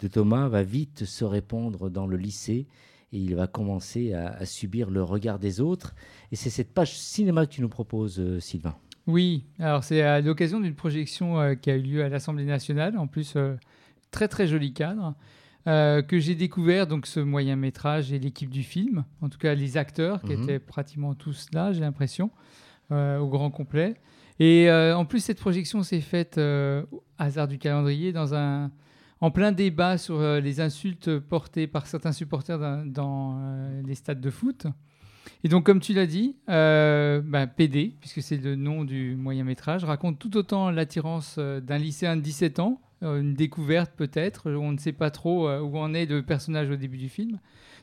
de Thomas va vite se répandre dans le lycée et il va commencer à, à subir le regard des autres. Et c'est cette page cinéma que tu nous proposes, euh, Sylvain. Oui, alors c'est à l'occasion d'une projection euh, qui a eu lieu à l'Assemblée nationale, en plus euh, très très joli cadre, euh, que j'ai découvert donc ce moyen métrage et l'équipe du film, en tout cas les acteurs qui Mhm. étaient pratiquement tous là, j'ai l'impression, au grand complet. Et en plus cette projection s'est faite au hasard du calendrier dans un en plein débat sur les insultes portées par certains supporters dans, les stades de foot. Et donc, comme tu l'as dit, euh, bah, PD, puisque c'est le nom du moyen métrage, raconte tout autant l'attirance euh, d'un lycéen de 17 ans, euh, une découverte peut-être, on ne sait pas trop où en est le personnage au début du film.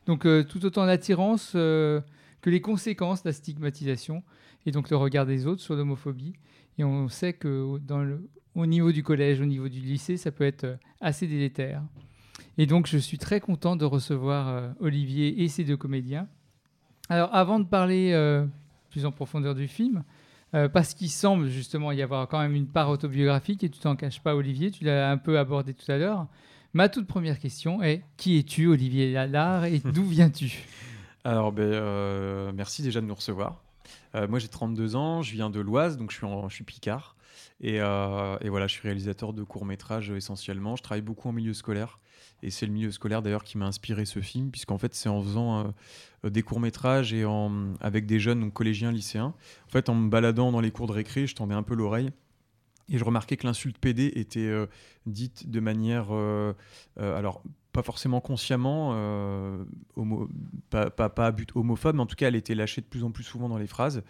Donc, tout autant l'attirance que les conséquences de la stigmatisation et donc le regard des autres sur l'homophobie. Et on sait que au niveau du collège, au niveau du lycée, ça peut être assez délétère. Et donc, je suis très content de recevoir Olivier et ses deux comédiens. Alors, avant de parler euh, plus en profondeur du film, euh, parce qu'il semble justement y avoir quand même une part autobiographique, et tu t'en caches pas, Olivier, tu l'as un peu abordé tout à l'heure. Ma toute première question est qui es-tu, Olivier Lalard, et d'où viens-tu? Alors, ben, euh, merci déjà de nous recevoir. Moi, j'ai 32 ans, je viens de l'Oise, donc je suis, en- je suis Picard. Et, et voilà, je suis réalisateur de courts-métrages essentiellement. Je travaille beaucoup en milieu scolaire. Et c'est le milieu scolaire d'ailleurs qui m'a inspiré ce film, puisqu'en fait, c'est en faisant euh, des courts-métrages et avec des jeunes, donc collégiens, lycéens. En fait, en me baladant dans les cours de récré, je tendais un peu l'oreille. Et je remarquais que l'insulte PD était euh, dite de manière. euh, alors, pas forcément consciemment, pas, pas, pas à but homophobe, mais en tout cas, elle était lâchée de plus en plus souvent dans les phrases.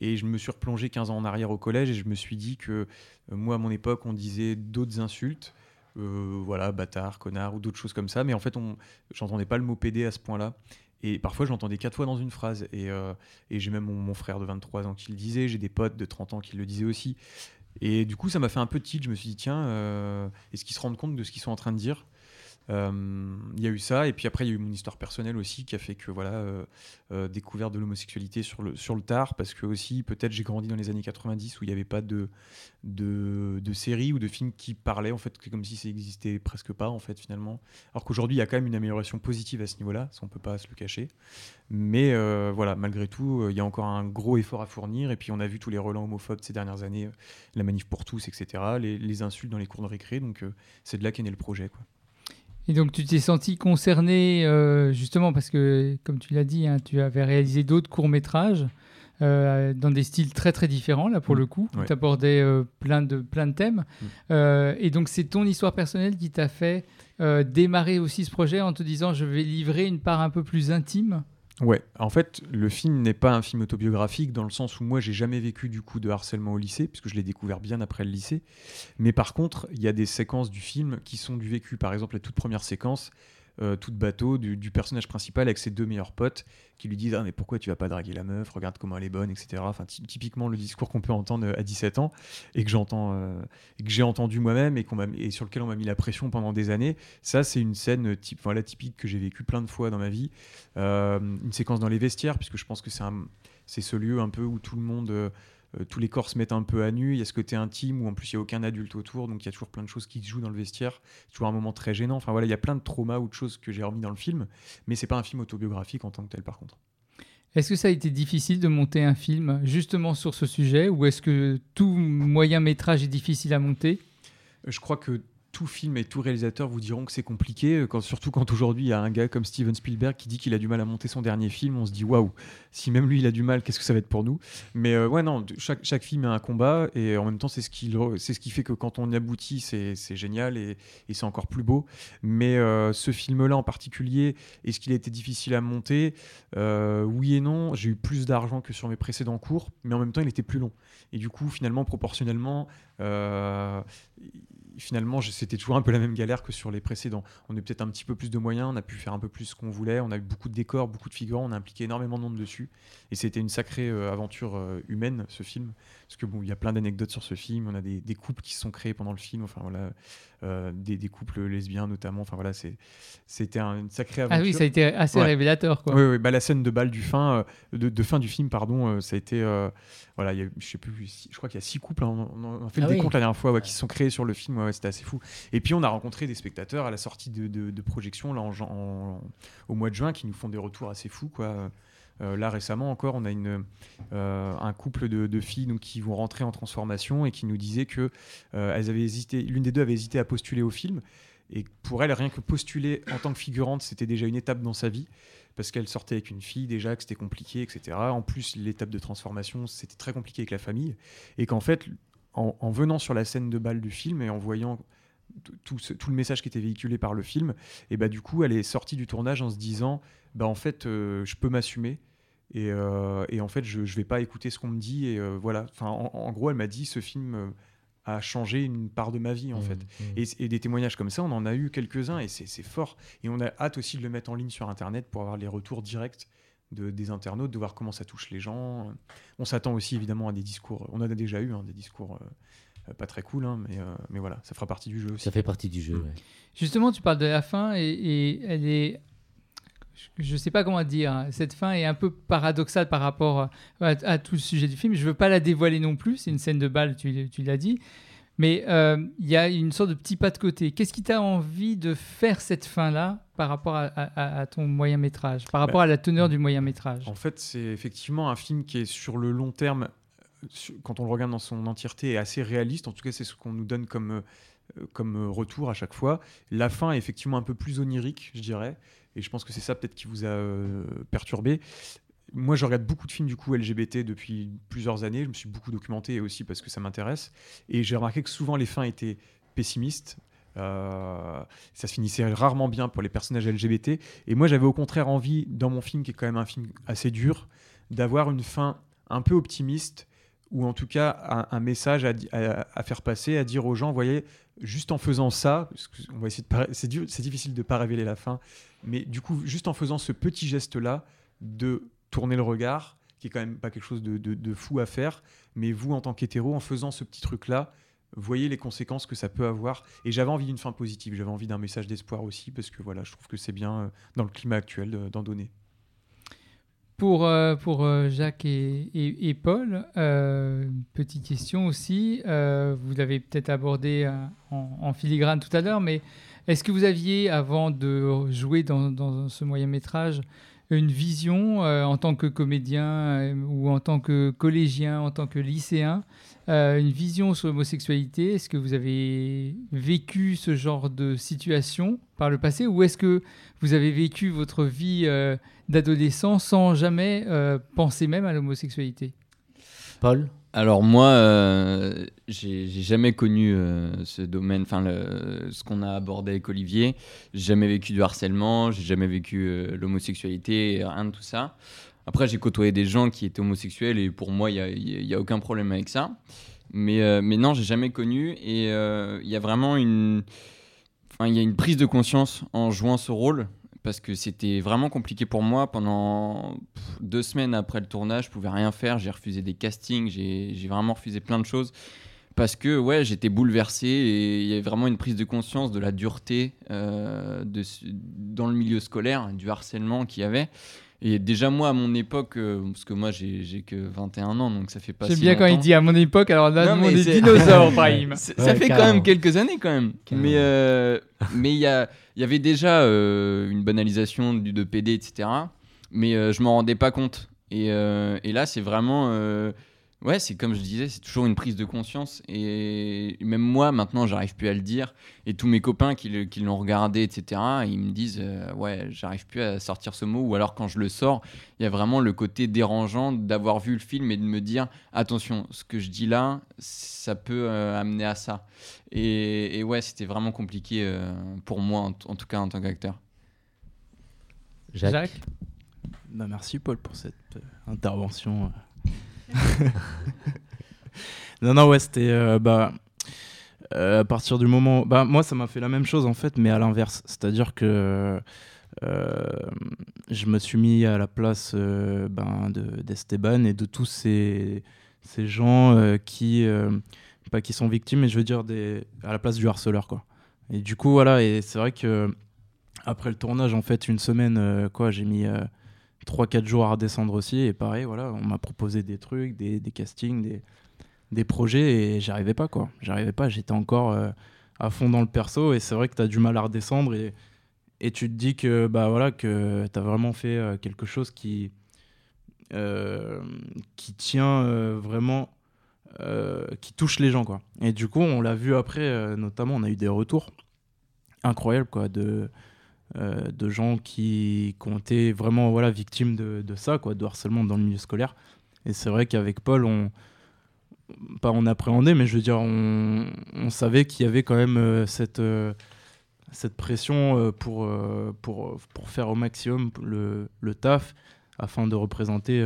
Et je me suis replongé 15 ans en arrière au collège et je me suis dit que moi, à mon époque, on disait d'autres insultes. Euh, voilà, bâtard, connard ou d'autres choses comme ça. Mais en fait, on, j'entendais pas le mot PD à ce point-là. Et parfois, je l'entendais quatre fois dans une phrase. Et, euh, et j'ai même mon, frère de 23 ans qui le disait. J'ai des potes de 30 ans qui le disaient aussi. Et du coup, ça m'a fait un peu tilt. Je me suis dit, tiens, euh, est-ce qu'ils se rendent compte de ce qu'ils sont en train de dire? Il y a eu ça. Et puis après, il y a eu mon histoire personnelle aussi qui a fait que, voilà, euh, euh, découverte de l'homosexualité sur le, sur le tard. Parce que aussi, peut-être, j'ai grandi dans les années 90 où il n'y avait pas de, de, séries ou de films qui parlaient, en fait, comme si ça existait presque pas, en fait, finalement. Alors qu'aujourd'hui, il y a quand même une amélioration positive à ce niveau-là. Ça, on peut pas se le cacher. Mais euh, voilà, malgré tout, euh, il y a encore un gros effort à fournir. Et puis, on a vu tous les relents homophobes ces dernières années, euh, la manif pour tous, etc., les, les insultes dans les cours de récré. Donc, euh, c'est de là qu'est né le projet. Quoi. Et donc, tu t'es senti concerné, euh, justement, parce que, comme tu l'as dit, hein, tu avais réalisé d'autres courts-métrages. euh, dans des styles très très différents, là pour Mm. le coup. Ouais. Tu abordais plein, de, plein de thèmes. Mm. Euh, et donc, c'est ton histoire personnelle qui t'a fait euh, démarrer aussi ce projet en te disant je vais livrer une part un peu plus intime. Ouais, en fait, le film n'est pas un film autobiographique dans le sens où moi, j'ai jamais vécu du coup de harcèlement au lycée, puisque je l'ai découvert bien après le lycée. Mais par contre, il y a des séquences du film qui sont du vécu. Par exemple, la toute première séquence, euh, toute bateau, du, personnage principal avec ses deux meilleurs potes qui lui disent Ah, mais pourquoi tu vas pas draguer la meuf? Regarde comment elle est bonne, etc. Enfin, ty- typiquement le discours qu'on peut entendre euh, à 17 ans et que j'entends, euh, que j'ai entendu moi-même et, qu'on et sur lequel on m'a mis la pression pendant des années. Ça, c'est une scène type, voilà, typique que j'ai vécu plein de fois dans ma vie. Euh, une séquence dans les vestiaires, puisque je pense que c'est c'est ce lieu un peu où tout le monde, euh, euh, tous les corps se mettent un peu à nu. Il y a ce côté intime où en plus il n'y a aucun adulte autour, donc il y a toujours plein de choses qui se jouent dans le vestiaire. C'est toujours un moment très gênant. Enfin voilà, il y a plein de traumas ou de choses que j'ai remis dans le film, mais c'est pas un film autobiographique en tant que tel par contre. Est-ce que ça a été difficile de monter un film justement sur ce sujet? Ou est-ce que tout moyen métrage est difficile à monter? Je crois que tout film et tout réalisateur vous diront que c'est compliqué, euh, surtout quand aujourd'hui il y a un gars comme Steven Spielberg qui dit qu'il a du mal à monter son dernier film. On se dit waouh, si même lui il a du mal, qu'est-ce que ça va être pour nous? Mais euh, ouais, non, chaque, film est un combat et en même temps c'est ce qui, fait que quand on y aboutit, c'est génial et, c'est encore plus beau. Mais euh, ce film-là en particulier, est-ce qu'il a été difficile à monter? Euh, Oui et non. J'ai eu plus d'argent que sur mes précédents cours, mais en même temps il était plus long. Et du coup, finalement, proportionnellement, euh, finalement, c'était toujours un peu la même galère que sur les précédents. On a eu peut-être un petit peu plus de moyens, on a pu faire un peu plus ce qu'on voulait, on a eu beaucoup de décors, beaucoup de figurants, on a impliqué énormément de monde dessus. Et c'était une sacrée euh, aventure euh, humaine, ce film. Parce que bon, il y a plein d'anecdotes sur ce film, on a des, des couples qui se sont créés pendant le film, enfin voilà, euh, des, des couples lesbiens notamment. Enfin voilà, c'est- c'était un- une sacrée aventure. Ah oui, ça a été assez Ouais. révélateur quoi. Oui, oui, bah, la scène de balle du fin, euh, de, de fin du film, pardon, euh, ça a été, voilà, il y a, je sais plus, je crois qu'il y a six couples, hein, on, on a fait Ah le oui. décompte la dernière fois, ouais, qui se sont créés sur le film, ouais, c'était assez fou. Et puis on a rencontré des spectateurs à la sortie de, de, de projection là en, jan- en- au mois de juin qui nous font des retours assez fous, quoi. Euh, là récemment encore, on a une, euh, un couple de, filles donc, qui vont rentrer en transformation et qui nous disaient que euh, elles avaient hésité, l'une des deux avait hésité à postuler au film. Et pour elle, rien que postuler en tant que figurante, c'était déjà une étape dans sa vie parce qu'elle sortait avec une fille déjà, que c'était compliqué, etc. En plus, l'étape de transformation, c'était très compliqué avec la famille. Et qu'en fait, en, en venant sur la scène de balle du film et en voyant tout, le message qui était véhiculé par le film, et bah du coup, elle est sortie du tournage en se disant, bah en fait, je peux m'assumer. Et, euh, et en fait, je, je vais pas écouter ce qu'on me dit. Et euh, voilà. Enfin, en, en gros, elle m'a dit, ce film euh, a changé une part de ma vie, en Mmh, fait. mmh. Et, et des témoignages comme ça, on en a eu quelques-uns et c'est fort. Et on a hâte aussi de le mettre en ligne sur Internet pour avoir les retours directs de, des internautes, de voir comment ça touche les gens. On s'attend aussi évidemment à des discours. On en a déjà eu hein, des discours euh, pas très cool, hein, mais, euh, mais voilà, ça fera partie du jeu aussi. Ça fait partie du jeu. Mm. ouais. Justement, tu parles de la fin et, et elle est. Je ne sais pas comment dire. hein. Cette fin est un peu paradoxale par rapport à, à tout le sujet du film. Je ne veux pas la dévoiler non plus. C'est une scène de balle, tu, tu l'as dit. Mais euh, il y a une sorte de petit pas de côté. Qu'est-ce qui t'a envie de faire cette fin-là par rapport à, à- à ton moyen métrage, par rapport Bah, à la teneur du moyen métrage En fait, c'est effectivement un film qui est sur le long terme, euh, quand on le regarde dans son entièreté, est assez réaliste. En tout cas, c'est ce qu'on nous donne comme, euh, euh, comme euh, retour à chaque fois. La fin est effectivement un peu plus onirique, je dirais. Et je pense que c'est ça peut-être qui vous a euh, perturbé. Moi, je regarde beaucoup de films du coup LGBT depuis plusieurs années. Je me suis beaucoup documenté aussi parce que ça m'intéresse. Et j'ai remarqué que souvent les fins étaient pessimistes. Euh, ça se finissait rarement bien pour les personnages LGBT. Et moi, j'avais au contraire envie, dans mon film, qui est quand même un film assez dur, d'avoir une fin un peu optimiste, ou en tout cas un, message à, faire passer, à dire aux gens, voyez, juste en faisant ça, on va essayer de c'est difficile de ne pas révéler la fin, mais du coup, juste en faisant ce petit geste-là, de tourner le regard, qui est quand même pas quelque chose de, de- fou à faire, mais vous, en tant qu'hétéro, en faisant ce petit truc-là, voyez les conséquences que ça peut avoir. Et j'avais envie d'une fin positive, j'avais envie d'un message d'espoir aussi, parce que voilà, je trouve que c'est bien euh, dans le climat actuel de- d'en donner. Pour, euh, pour euh, Jacques et, et- Paul, euh, petite question aussi. Euh, vous l'avez peut-être abordé en, en filigrane tout à l'heure, mais est-ce que vous aviez, avant de jouer dans, dans ce moyen métrage, une vision euh, en tant que comédien euh, ou en tant que collégien, en tant que lycéen, euh, une vision sur l'homosexualité? Est-ce que vous avez vécu ce genre de situation par le passé ou est-ce que vous avez vécu votre vie d'adolescent sans jamais penser même à l'homosexualité? Paul? Alors moi, euh, j'ai jamais connu euh, ce domaine, enfin ce qu'on a abordé avec Olivier. J'ai jamais vécu du harcèlement, j'ai jamais vécu euh, l'homosexualité, rien de tout ça. Après, j'ai côtoyé des gens qui étaient homosexuels et pour moi, il n'y a, a aucun problème avec ça. Mais, euh, mais non, j'ai jamais connu et il y a vraiment une, enfin, il y a une prise de conscience en jouant ce rôle parce que c'était vraiment compliqué pour moi. Pendant deux semaines après le tournage, je pouvais rien faire, j'ai refusé des castings, j'ai vraiment refusé plein de choses. Parce que ouais, j'étais bouleversé et il y avait vraiment une prise de conscience de la dureté euh, dans le milieu scolaire, du harcèlement qu'il y avait. Et déjà moi à mon époque, euh, parce que moi j'ai que 21 ans, donc ça fait pas J'aime si bien quand il dit à mon époque, alors là, on est dinosaures, Brahim. Ouais, ça fait quand même quelques années quand même. Carrément. Mais euh, mais il y a il y avait déjà euh, une banalisation du de PD etc. Mais euh, je m'en rendais pas compte. Et, euh, et là c'est vraiment euh, ouais c'est comme je disais c'est toujours une prise de conscience et même moi maintenant j'arrive plus à le dire et tous mes copains qui l'ont regardé etc. Ils me disent euh, ouais j'arrive plus à sortir ce mot ou alors quand je le sors il y a vraiment le côté dérangeant d'avoir vu le film et de me dire attention, ce que je dis là, ça peut euh, amener à ça. Et, et ouais, c'était vraiment compliqué euh, pour moi, en tout cas en tant qu'acteur. Jacques, Jacques Bah, merci Paul pour cette euh, intervention. Non, non, ouais, c'était. euh, bah, euh, à partir du moment. Bah, moi, ça m'a fait la même chose en fait, mais à l'inverse. C'est-à-dire que. euh, je me suis mis à la place ben, de- d'Esteban et de tous ces, ces gens qui. pas qui sont victimes, mais je veux dire des, à la place du harceleur, quoi. Et du coup, voilà, et c'est vrai que. Après le tournage, en fait, une semaine, quoi, j'ai mis. Euh, 3-4 jours à redescendre aussi. Et pareil, voilà, on m'a proposé des trucs, des, des castings, des, des projets et j'arrivais pas, quoi. J'arrivais pas, j'étais encore euh, à fond dans le perso et c'est vrai que tu as du mal à redescendre et, et tu te dis que, bah, voilà, que tu as vraiment fait euh, quelque chose qui, euh, qui tient vraiment, qui touche les gens, quoi. Et du coup, on l'a vu après, notamment, on a eu des retours incroyables, quoi, de euh, de gens qui, qui ont été vraiment voilà, victimes de, de ça, quoi, de harcèlement dans le milieu scolaire. Et c'est vrai qu'avec Paul, on, pas on appréhendait, mais je veux dire, on, on savait qu'il y avait quand même euh, cette, euh, cette pression pour, pour, pour faire au maximum le, le taf afin de représenter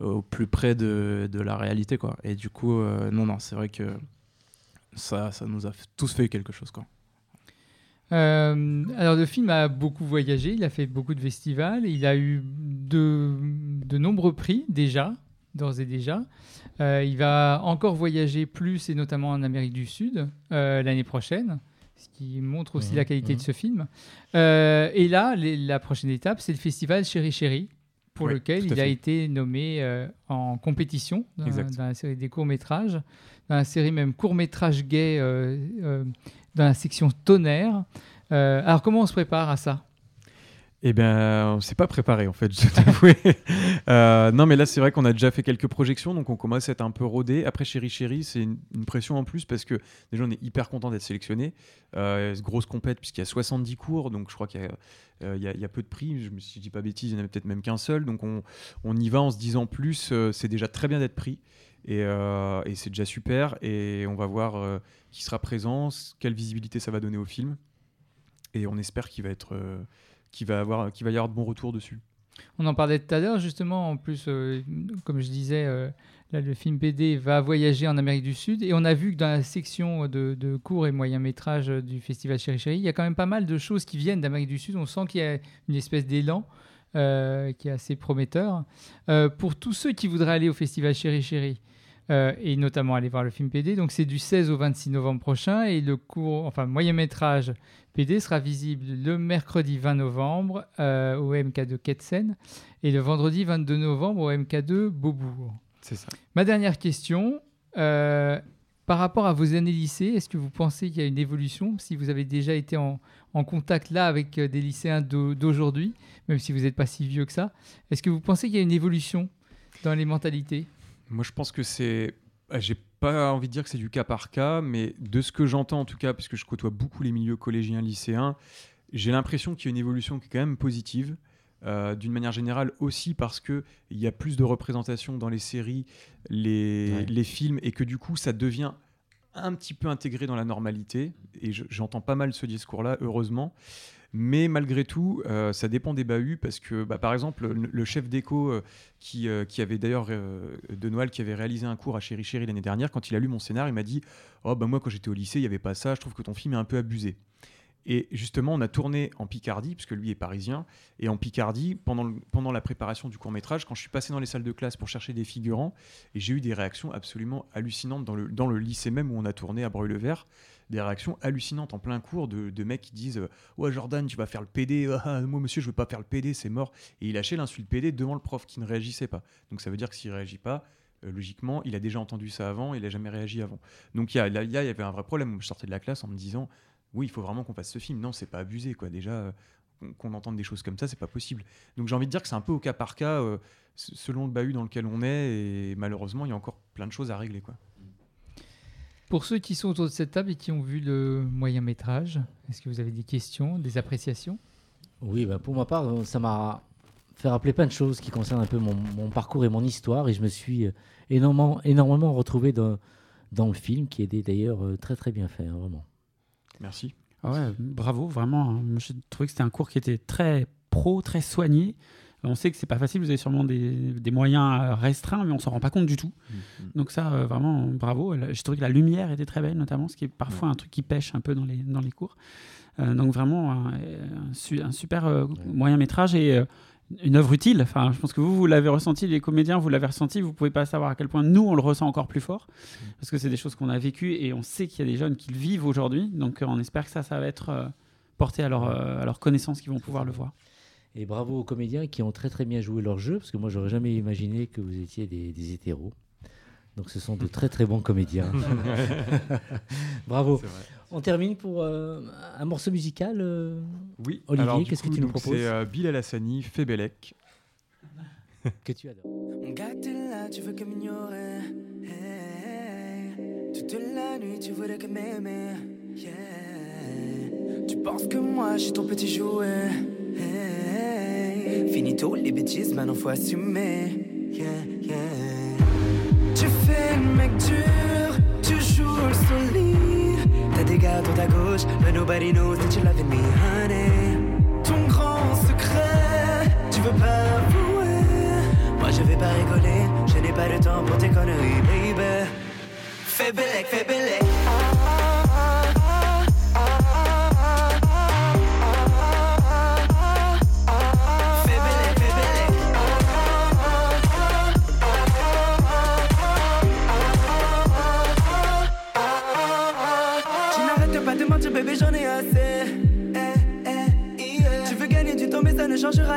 au plus près de, de la réalité. Quoi. Et du coup, non, non, c'est vrai que ça, ça nous a tous fait quelque chose. Quoi. Euh, alors, le film a beaucoup voyagé, il a fait beaucoup de festivals, il a eu de, de nombreux prix déjà, d'ores et déjà. Euh, il va encore voyager plus, et notamment en Amérique du Sud, euh, l'année prochaine, ce qui montre aussi Mhm, la qualité mhm. de ce film. Et là, les- la prochaine étape, c'est le festival Chéri Chéri, pour lequel il a été nommé euh, en compétition dans, la série des courts-métrages, dans la série même court-métrage gay euh, euh, dans la section tonnerre. Alors, comment on se prépare à ça? Eh bien, on s'est pas préparé en fait, je dois t'avouer. Euh, non, mais là, c'est vrai qu'on a déjà fait quelques projections, donc on commence à être un peu rodé. Après, Chéri Chéri, c'est une, une pression en plus parce que déjà, on est hyper content d'être sélectionné. Euh, grosse compète puisqu'il y a 70 cours, donc je crois qu'il y, a, euh, y y a peu de prix. Je me si je dis pas bêtise, il y en a peut-être même qu'un seul. Donc on, on y va en se disant plus, euh, c'est déjà très bien d'être pris. Et, euh, et c'est déjà super. Et on va voir qui sera présent, quelle visibilité ça va donner au film. Et on espère qu'il va être, qu'il va y avoir de bons retours dessus. On en parlait tout à l'heure, justement. En plus, euh, comme je disais, euh, le film BD va voyager en Amérique du Sud. Et on a vu que dans la section de, de courts et moyens métrages du festival Chéri Chéri, il y a quand même pas mal de choses qui viennent d'Amérique du Sud. On sent qu'il y a une espèce d'élan euh, qui est assez prometteur. Pour tous ceux qui voudraient aller au festival Chéri Chéri, euh, et notamment aller voir le film PD, donc c'est du 16 au 26 novembre prochain. Et le court, enfin, moyen métrage PD sera visible le mercredi 20 novembre euh, au MK2 Ketsen et le vendredi 22 novembre au MK2 Beaubourg. C'est ça. Ma dernière question, euh, par rapport à vos années lycée, est-ce que vous pensez qu'il y a une évolution Si vous avez déjà été en, en contact là avec des lycéens d'au- d'aujourd'hui, même si vous n'êtes pas si vieux que ça, est-ce que vous pensez qu'il y a une évolution dans les mentalités? Moi, je pense que c'est. ah, J'ai pas envie de dire que c'est du cas par cas, mais de ce que j'entends en tout cas, puisque je côtoie beaucoup les milieux collégiens, lycéens, j'ai l'impression qu'il y a une évolution qui est quand même positive. euh, D'une manière générale aussi parce que il y a plus de représentation dans les séries, les, Ouais. les films, et que du coup ça devient un petit peu intégré dans la normalité. Et je- j'entends pas mal ce discours-là, heureusement. Mais malgré tout, euh, ça dépend des bahuts parce que, bah, par exemple, le, chef d'éco euh, qui, euh, qui avait d'ailleurs de Noël, qui avait réalisé un cours à Chéri Chéri l'année dernière, quand il a lu mon scénar, il m'a dit Oh, bah moi, quand j'étais au lycée, il n'y avait pas ça, je trouve que ton film est un peu abusé. Et justement, on a tourné en Picardie, puisque lui est parisien, et en Picardie, pendant, pendant la préparation du court métrage, quand je suis passé dans les salles de classe pour chercher des figurants, et j'ai eu des réactions absolument hallucinantes dans le, dans le lycée même où on a tourné à Breuil-le-Vert, des réactions hallucinantes en plein cours de, de mecs qui disent Ouais, Jordan, tu vas faire le PD, Ah, moi, monsieur, je veux pas faire le PD, c'est mort. Et il lâchait l'insulte PD devant le prof qui ne réagissait pas. Donc ça veut dire que s'il réagit pas, euh, logiquement, il a déjà entendu ça avant, il a jamais réagi avant. Donc il y a- il y avait un vrai problème. Je sortais de la classe en me disant Oui, il faut vraiment qu'on fasse ce film. Non, c'est pas abusé, quoi. Déjà, euh, qu'on- entende des choses comme ça, c'est pas possible. Donc j'ai envie de dire que c'est un peu au cas par cas, euh, selon le bahut dans lequel on est, et malheureusement, il y a encore plein de choses à régler, quoi. Pour ceux qui sont autour de cette table et qui ont vu le moyen métrage, est-ce que vous avez des questions, des appréciations? Oui, bah, pour ma part, euh, ça m'a fait rappeler plein de choses qui concernent un peu mon, mon parcours et mon histoire. Et je me suis énormément, énormément retrouvé dans, dans le film, qui est d'ailleurs très très bien fait, hein, vraiment. Merci. Ah ouais, bravo, vraiment. hein. J'ai trouvé que c'était un cours qui était très pro, très soigné. On sait que c'est pas facile, vous avez sûrement des, des moyens euh, restreints, mais on s'en rend pas compte du tout. Donc ça, euh, vraiment, bravo. J'ai trouvé que la lumière était très belle, notamment, ce qui est parfois un truc qui pêche un peu dans les, dans les cours. Euh, donc vraiment, un, un su- un super euh, moyen métrage et une œuvre utile. Enfin, je pense que vous, vous l'avez ressenti, les comédiens, vous l'avez ressenti. Vous pouvez pas savoir à quel point nous, on le ressent encore plus fort, parce que c'est des choses qu'on a vécues et on sait qu'il y a des jeunes qui le vivent aujourd'hui. Donc euh, on espère que ça, ça va être euh, porté à leur, euh, à leur connaissance, qu'ils vont pouvoir le voir. Et bravo aux comédiens qui ont très très bien joué leur jeu, parce que moi j'aurais jamais imaginé que vous étiez des, des hétéros. Donc ce sont de très très bons comédiens. bravo. On termine pour euh, un morceau musical. euh, Oui, Olivier, qu'est-ce que tu nous proposes C'est euh, Bill Alassani, Fébélec. que tu adores Mon gars, t'es là, tu veux que m'ignorer. Hey, toute la nuit, tu voudrais que m'aimer. Yeah. Tu penses que moi, je suis ton petit jouet. Hey, finito les bêtises, maintenant faut assumer. Yeah, yeah. Tu fais le mec dur, gauche, but nobody knows that you loving me, honey. Ton grand secret, tu veux pas avouer. Moi je vais pas rigoler, je n'ai pas le temps pour tes conneries, baby. Fais bellec, fais bellec.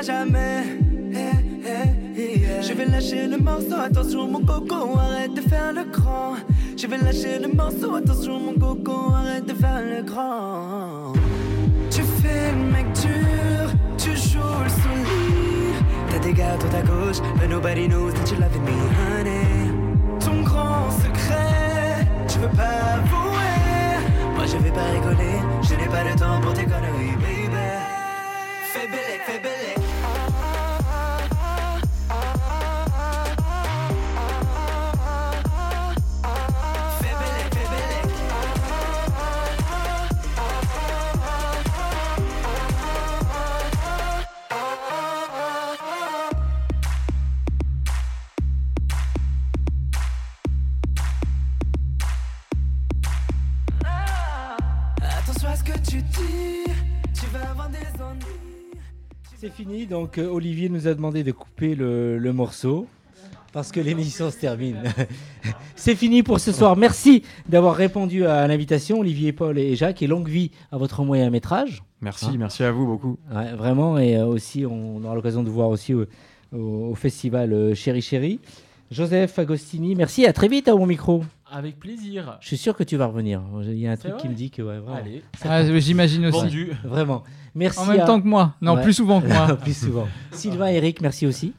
Jamais. Eh, eh. Je vais lâcher le morceau, attention mon coco, arrête de faire le grand. Je vais lâcher le morceau, attention mon coco, arrête de faire le grand. Tu fais le mec dur, tu joues le solide. T'as des gars dans ta gauche, but nobody knows that you loving me, honey. Ton grand secret, tu veux pas avouer. Moi je vais pas rigoler, je n'ai pas le temps pour tes conneries, donc euh, Olivier nous a demandé de couper le, le morceau parce que l'émission se termine. C'est fini pour ce soir. Merci d'avoir répondu à l'invitation, Olivier, Paul et Jacques, et longue vie à votre moyen métrage. Merci, Hein merci à vous beaucoup. Ouais, vraiment, et euh, aussi, on aura l'occasion de voir aussi au, au- au festival euh, Chéri Chéri. Joseph Agostini, merci. À très vite à mon micro. Avec plaisir. Je suis sûr que tu vas revenir. Il y a un truc qui me dit que ouais, vraiment. Allez. Ah, J'imagine aussi. Vendu. Vraiment. Merci. En même à- temps que moi. Non, Ouais. plus souvent que moi. plus souvent. Sylvain, Eric, merci aussi.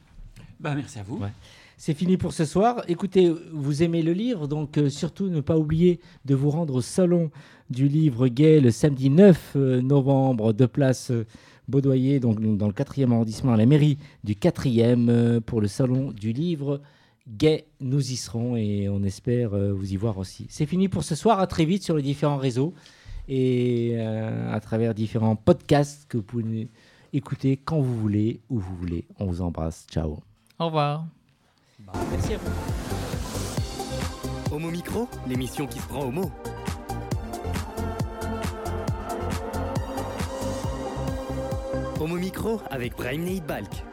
Bah, merci à vous. Ouais. C'est fini pour ce soir. Écoutez, vous aimez le livre, donc euh, surtout ne pas oublier de vous rendre au salon du livre gay le samedi 9 euh, novembre de place euh, Baudoyer, donc dans le 4e arrondissement, à la mairie du 4e, euh, pour le salon du livre gay. Nous y serons et on espère euh, vous y voir aussi. C'est fini pour ce soir. À très vite sur les différents réseaux et euh, à travers différents podcasts que vous pouvez écouter quand vous voulez, où vous voulez. On vous embrasse. Ciao. Au revoir. Merci à vous. Homo Micro, l'émission qui se prend au mot. Homo Micro avec Brahim Neidbalk.